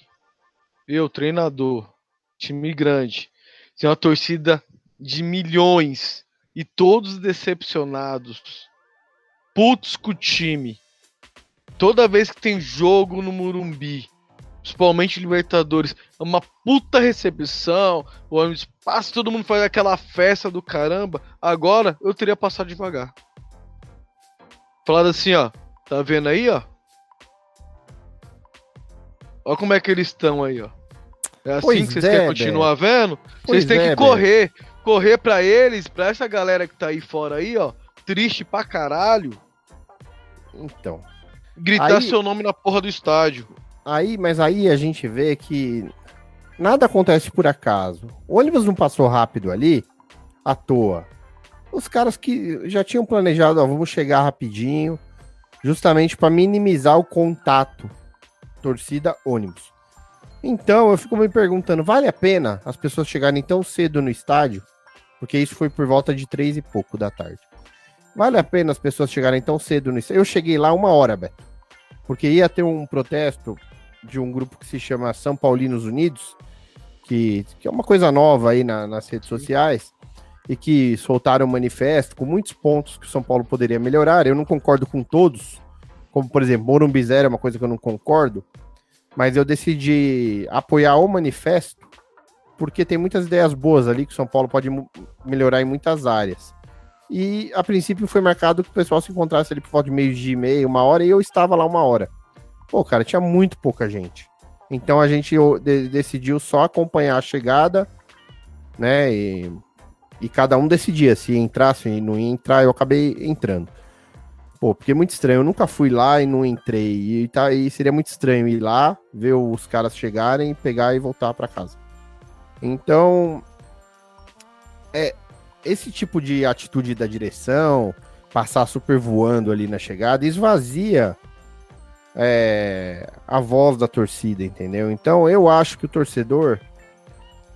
eu, treinador, time grande, tem uma torcida de milhões e todos decepcionados, putos com o time. Toda vez que tem jogo no Murumbi, principalmente Libertadores, é uma puta recepção, o ônibus passa, todo mundo faz aquela festa do caramba. Agora eu teria passado devagar. Falado assim, ó. Tá vendo aí, ó? Olha como é que eles estão aí, ó. É assim pois que vocês é, querem continuar vendo? Vocês têm é, que correr. Correr pra eles, pra essa galera que tá aí fora aí, ó. Triste pra caralho. Então. Gritar aí, seu nome na porra do estádio. Aí, mas aí a gente vê que nada acontece por acaso. O ônibus não passou rápido ali, à toa os caras que já tinham planejado, ó, vamos chegar rapidinho, justamente para minimizar o contato torcida ônibus. Então eu fico me perguntando, vale a pena as pessoas chegarem tão cedo no estádio? Porque isso foi por volta de três e pouco da tarde. Vale a pena as pessoas chegarem tão cedo no estádio? Eu cheguei lá uma hora, Beto. Porque ia ter um protesto de um grupo que se chama São Paulinos Unidos, que, que é uma coisa nova aí na, nas redes sociais e que soltaram um manifesto com muitos pontos que o São Paulo poderia melhorar. Eu não concordo com todos, como por exemplo, Morumbi Zero é uma coisa que eu não concordo, mas eu decidi apoiar o manifesto porque tem muitas ideias boas ali que o São Paulo pode melhorar em muitas áreas. E a princípio foi marcado que o pessoal se encontrasse ali por volta de meio dia e meia, uma hora, e eu estava lá uma hora. Pô, cara, tinha muito pouca gente. Então a gente decidiu só acompanhar a chegada, né? E e cada um decidia se entrar, se não ia entrar, eu acabei entrando. Pô, porque é muito estranho, eu nunca fui lá e não entrei. E, tá, e seria muito estranho ir lá, ver os caras chegarem, pegar e voltar para casa. Então, é esse tipo de atitude da direção, passar super voando ali na chegada, esvazia é, a voz da torcida, entendeu? Então, eu acho que o torcedor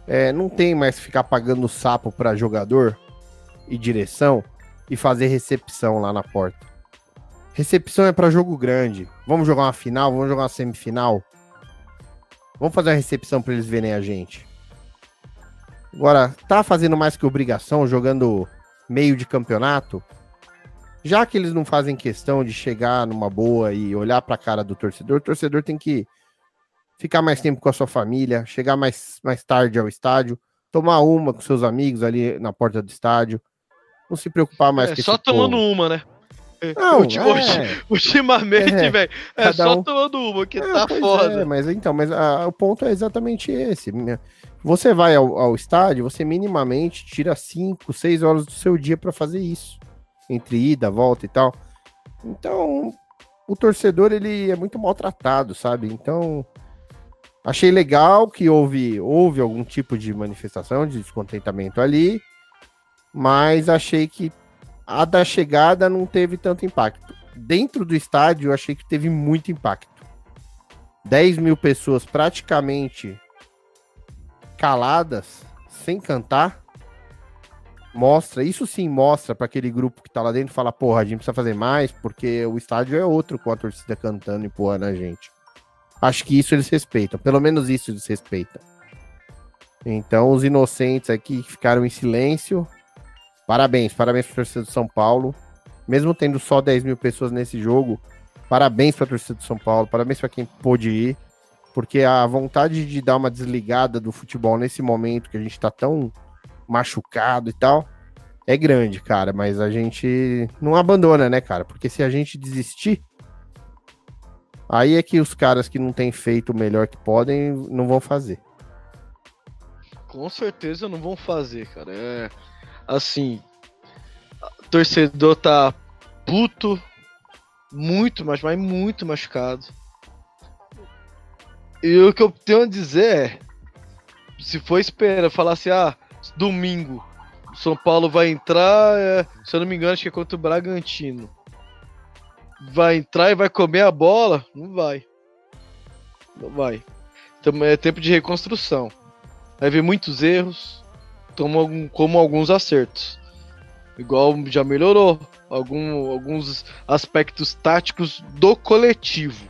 é, não tem mais ficar pagando sapo para jogador e direção e fazer recepção lá na porta. Recepção é para jogo grande. Vamos jogar uma final, vamos jogar uma semifinal. Vamos fazer uma recepção para eles verem a gente. Agora, tá fazendo mais que obrigação, jogando meio de campeonato? Já que eles não fazem questão de chegar numa boa e olhar para a cara do torcedor, o torcedor tem que ficar mais tempo com a sua família, chegar mais, mais tarde ao estádio, tomar uma com seus amigos ali na porta do estádio, não se preocupar mais É com só tomando povo. uma, né? Não, Ulti- é. ulti- Ultimamente, É, velho. É só um- tomando uma, que É, tá pois foda. é, mas então, mas ah, o ponto é exatamente esse. Minha- Você vai ao, ao estádio, você minimamente tira 5, 6 horas do seu dia para fazer isso. Entre ida, volta e tal. Então, o torcedor ele é muito maltratado, sabe? Então, achei legal que houve, houve algum tipo de manifestação de descontentamento ali, mas achei que a da chegada não teve tanto impacto. Dentro do estádio, eu achei que teve muito impacto. 10 mil pessoas praticamente caladas, sem cantar, mostra, isso sim mostra para aquele grupo que tá lá dentro, fala, porra, a gente precisa fazer mais, porque o estádio é outro com a torcida cantando e empurrando a gente. Acho que isso eles respeitam, pelo menos isso eles respeitam. Então, os inocentes aqui que ficaram em silêncio, parabéns, parabéns para torcida do São Paulo. Mesmo tendo só 10 mil pessoas nesse jogo, parabéns para a torcida do São Paulo, parabéns para quem pôde ir, porque a vontade de dar uma desligada do futebol nesse momento que a gente tá tão machucado e tal, é grande, cara, mas a gente não abandona, né, cara? Porque se a gente desistir, aí é que os caras que não têm feito o melhor que podem não vão fazer. Com certeza não vão fazer, cara. É assim, torcedor tá puto, muito, mas mas muito machucado. E o que eu tenho a dizer é, se for esperar, falar assim, ah, domingo, São Paulo vai entrar, é, se eu não me engano, acho que é contra o Bragantino. Vai entrar e vai comer a bola? Não vai. Não vai. Então é tempo de reconstrução. Vai ver muitos erros, como, como alguns acertos. Igual já melhorou algum, alguns aspectos táticos do coletivo.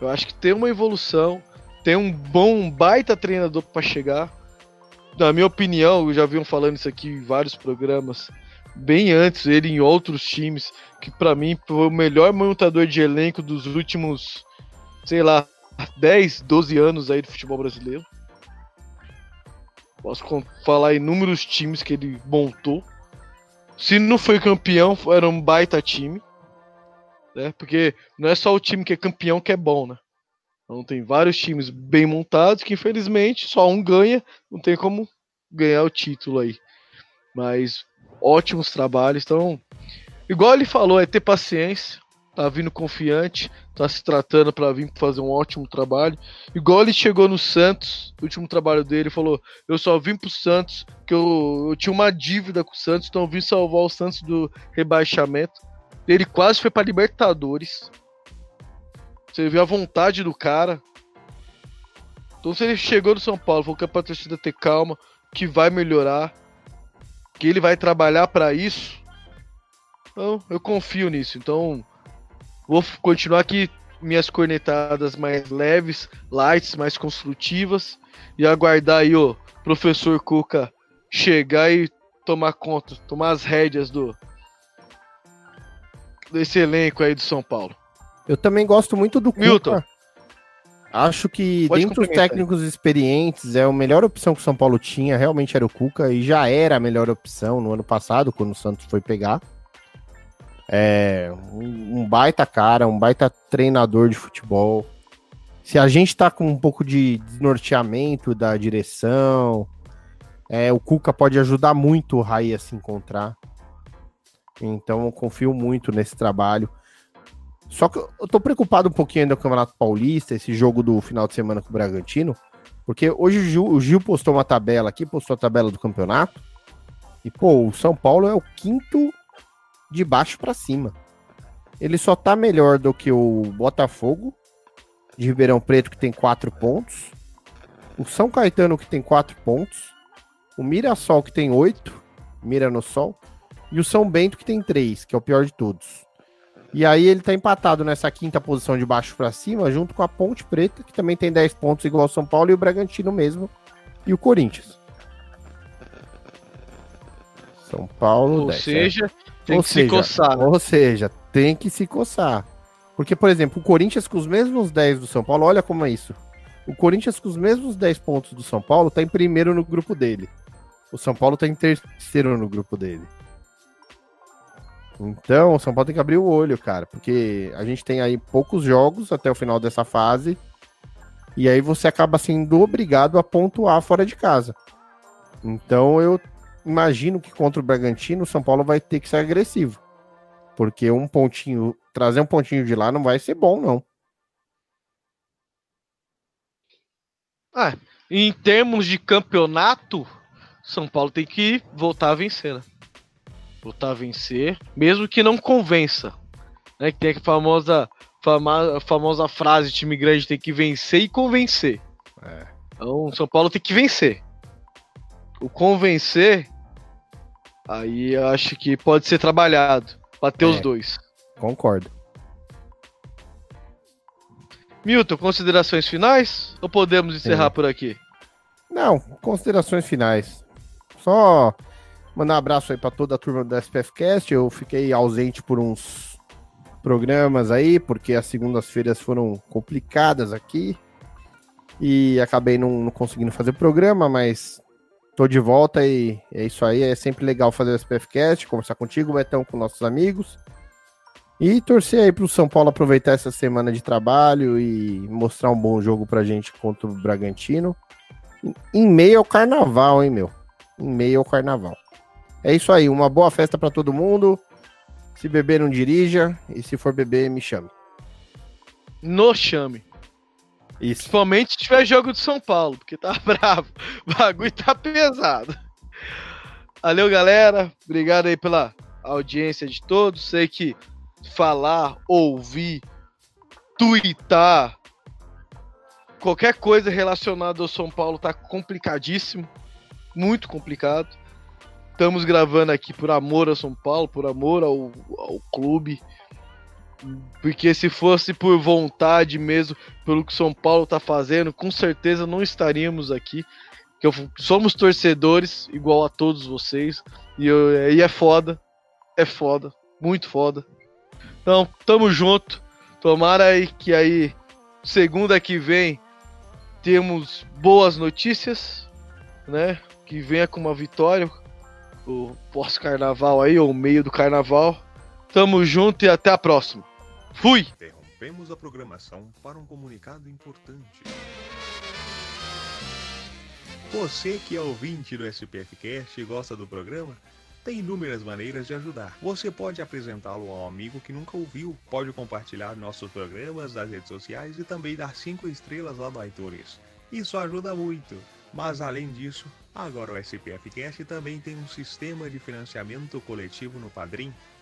Eu acho que tem uma evolução, tem um bom, um baita treinador para chegar. Na minha opinião, já viam falando isso aqui em vários programas, bem antes, ele em outros times, que para mim foi o melhor montador de elenco dos últimos, sei lá, 10, 12 anos aí do futebol brasileiro. Posso falar inúmeros times que ele montou. Se não foi campeão, era um baita time. Né? Porque não é só o time que é campeão que é bom, né? Então tem vários times bem montados que infelizmente só um ganha, não tem como ganhar o título aí. Mas ótimos trabalhos, então igual ele falou, é ter paciência, tá vindo confiante, tá se tratando para vir fazer um ótimo trabalho. Igual ele chegou no Santos, último trabalho dele, falou: Eu só vim pro Santos, que eu, eu tinha uma dívida com o Santos, então eu vim salvar o Santos do rebaixamento. Ele quase foi pra Libertadores. Você viu a vontade do cara. Então, se ele chegou no São Paulo, falou que é pra torcida ter calma, que vai melhorar, que ele vai trabalhar para isso. Então, eu confio nisso. Então, vou continuar aqui minhas cornetadas mais leves, lights, mais construtivas e aguardar aí o professor Cuca chegar e tomar conta, tomar as rédeas do desse elenco aí do São Paulo. Eu também gosto muito do Milton. Cuca. Acho que Pode dentre os técnicos experientes, é a melhor opção que o São Paulo tinha, realmente era o Cuca, e já era a melhor opção no ano passado, quando o Santos foi pegar. É um baita cara, um baita treinador de futebol. Se a gente tá com um pouco de desnorteamento da direção, é, o Cuca pode ajudar muito o Raí a se encontrar. Então eu confio muito nesse trabalho. Só que eu tô preocupado um pouquinho ainda com o Campeonato Paulista, esse jogo do final de semana com o Bragantino, Porque hoje o Gil, o Gil postou uma tabela aqui, postou a tabela do campeonato. E, pô, o São Paulo é o quinto de baixo para cima. Ele só tá melhor do que o Botafogo de Ribeirão Preto, que tem quatro pontos. O São Caetano, que tem quatro pontos. O Mirassol, que tem oito. Mira no Sol. E o São Bento, que tem três, que é o pior de todos. E aí ele tá empatado nessa quinta posição de baixo para cima, junto com a Ponte Preta, que também tem 10 pontos igual ao São Paulo, e o Bragantino mesmo, e o Corinthians. São Paulo, Ou 10, seja, é. Tem Ou que seja, se coçar. Ou seja, tem que se coçar. Porque, por exemplo, o Corinthians com os mesmos 10 do São Paulo, olha como é isso. O Corinthians com os mesmos 10 pontos do São Paulo tá em primeiro no grupo dele. O São Paulo tá em terceiro no grupo dele. Então, o São Paulo tem que abrir o olho, cara, porque a gente tem aí poucos jogos até o final dessa fase. E aí você acaba sendo obrigado a pontuar fora de casa. Então eu imagino que contra o Bragantino, o São Paulo vai ter que ser agressivo. Porque um pontinho, trazer um pontinho de lá não vai ser bom, não. Ah, em termos de campeonato, São Paulo tem que voltar a vencer, né? Voltar a vencer, mesmo que não convença. Né? Que tem a famosa, fama, famosa frase: time grande tem que vencer e convencer. É. Então, São Paulo tem que vencer. O convencer, aí acho que pode ser trabalhado. Pra ter É. os dois. Concordo. Milton, considerações finais? Ou podemos encerrar Sim. por aqui? Não, considerações finais. Só mandar um abraço aí para toda a turma do SPFcast. Eu fiquei ausente por uns programas aí, porque as segundas-feiras foram complicadas aqui. E acabei não, não conseguindo fazer programa, mas tô de volta e é isso aí. É sempre legal fazer o SPFcast, conversar contigo, Betão, com nossos amigos. E torcer aí pro São Paulo aproveitar essa semana de trabalho e mostrar um bom jogo pra gente contra o Bragantino. Em meio ao carnaval, hein, meu? Em meio ao carnaval. É isso aí, uma boa festa pra todo mundo. Se beber, não dirija. E se for beber, me chame. No chame. Isso. Principalmente se tiver jogo de São Paulo, porque tá bravo. O bagulho tá pesado. Valeu, galera. Obrigado aí pela audiência de todos. Sei que falar, ouvir, twittar, qualquer coisa relacionada ao São Paulo tá complicadíssimo. Muito complicado. Estamos gravando aqui por amor ao São Paulo, por amor ao, ao clube. Porque se fosse por vontade mesmo, pelo que São Paulo tá fazendo, com certeza não estaríamos aqui. Que somos torcedores, igual a todos vocês. E, eu- e é foda. É foda. Muito foda. Então, tamo junto. Tomara aí que aí, segunda que vem, temos boas notícias, né? Que venha com uma vitória. O pós-carnaval aí, ou meio do carnaval. Tamo junto e até a próxima. Fui! Interrompemos a programação para um comunicado importante. Você que é ouvinte do SPFcast e gosta do programa, tem inúmeras maneiras de ajudar. Você pode apresentá-lo a um amigo que nunca ouviu, pode compartilhar nossos programas nas redes sociais e também dar 5 estrelas lá no iTunes. Isso ajuda muito. Mas além disso, agora o SPFcast também tem um sistema de financiamento coletivo no Padrim,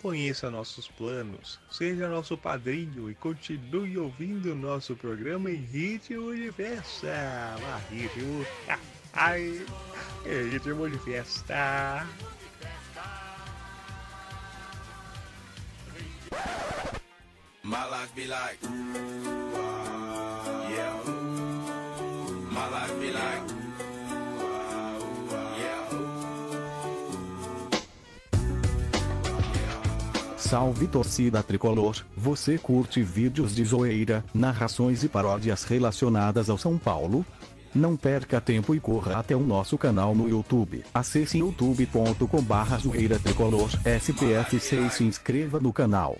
Conheça nossos planos, seja nosso padrinho e continue ouvindo nosso programa em ritmo de festa. Mas ritmo. Ai, é ritmo de festa. My life be like. Yeah. My life be like. Salve torcida tricolor, você curte vídeos de zoeira, narrações e paródias relacionadas ao São Paulo? Não perca tempo e corra até o nosso canal no YouTube. Acesse youtube.com barra zoeira tricolor SPFC e se inscreva no canal.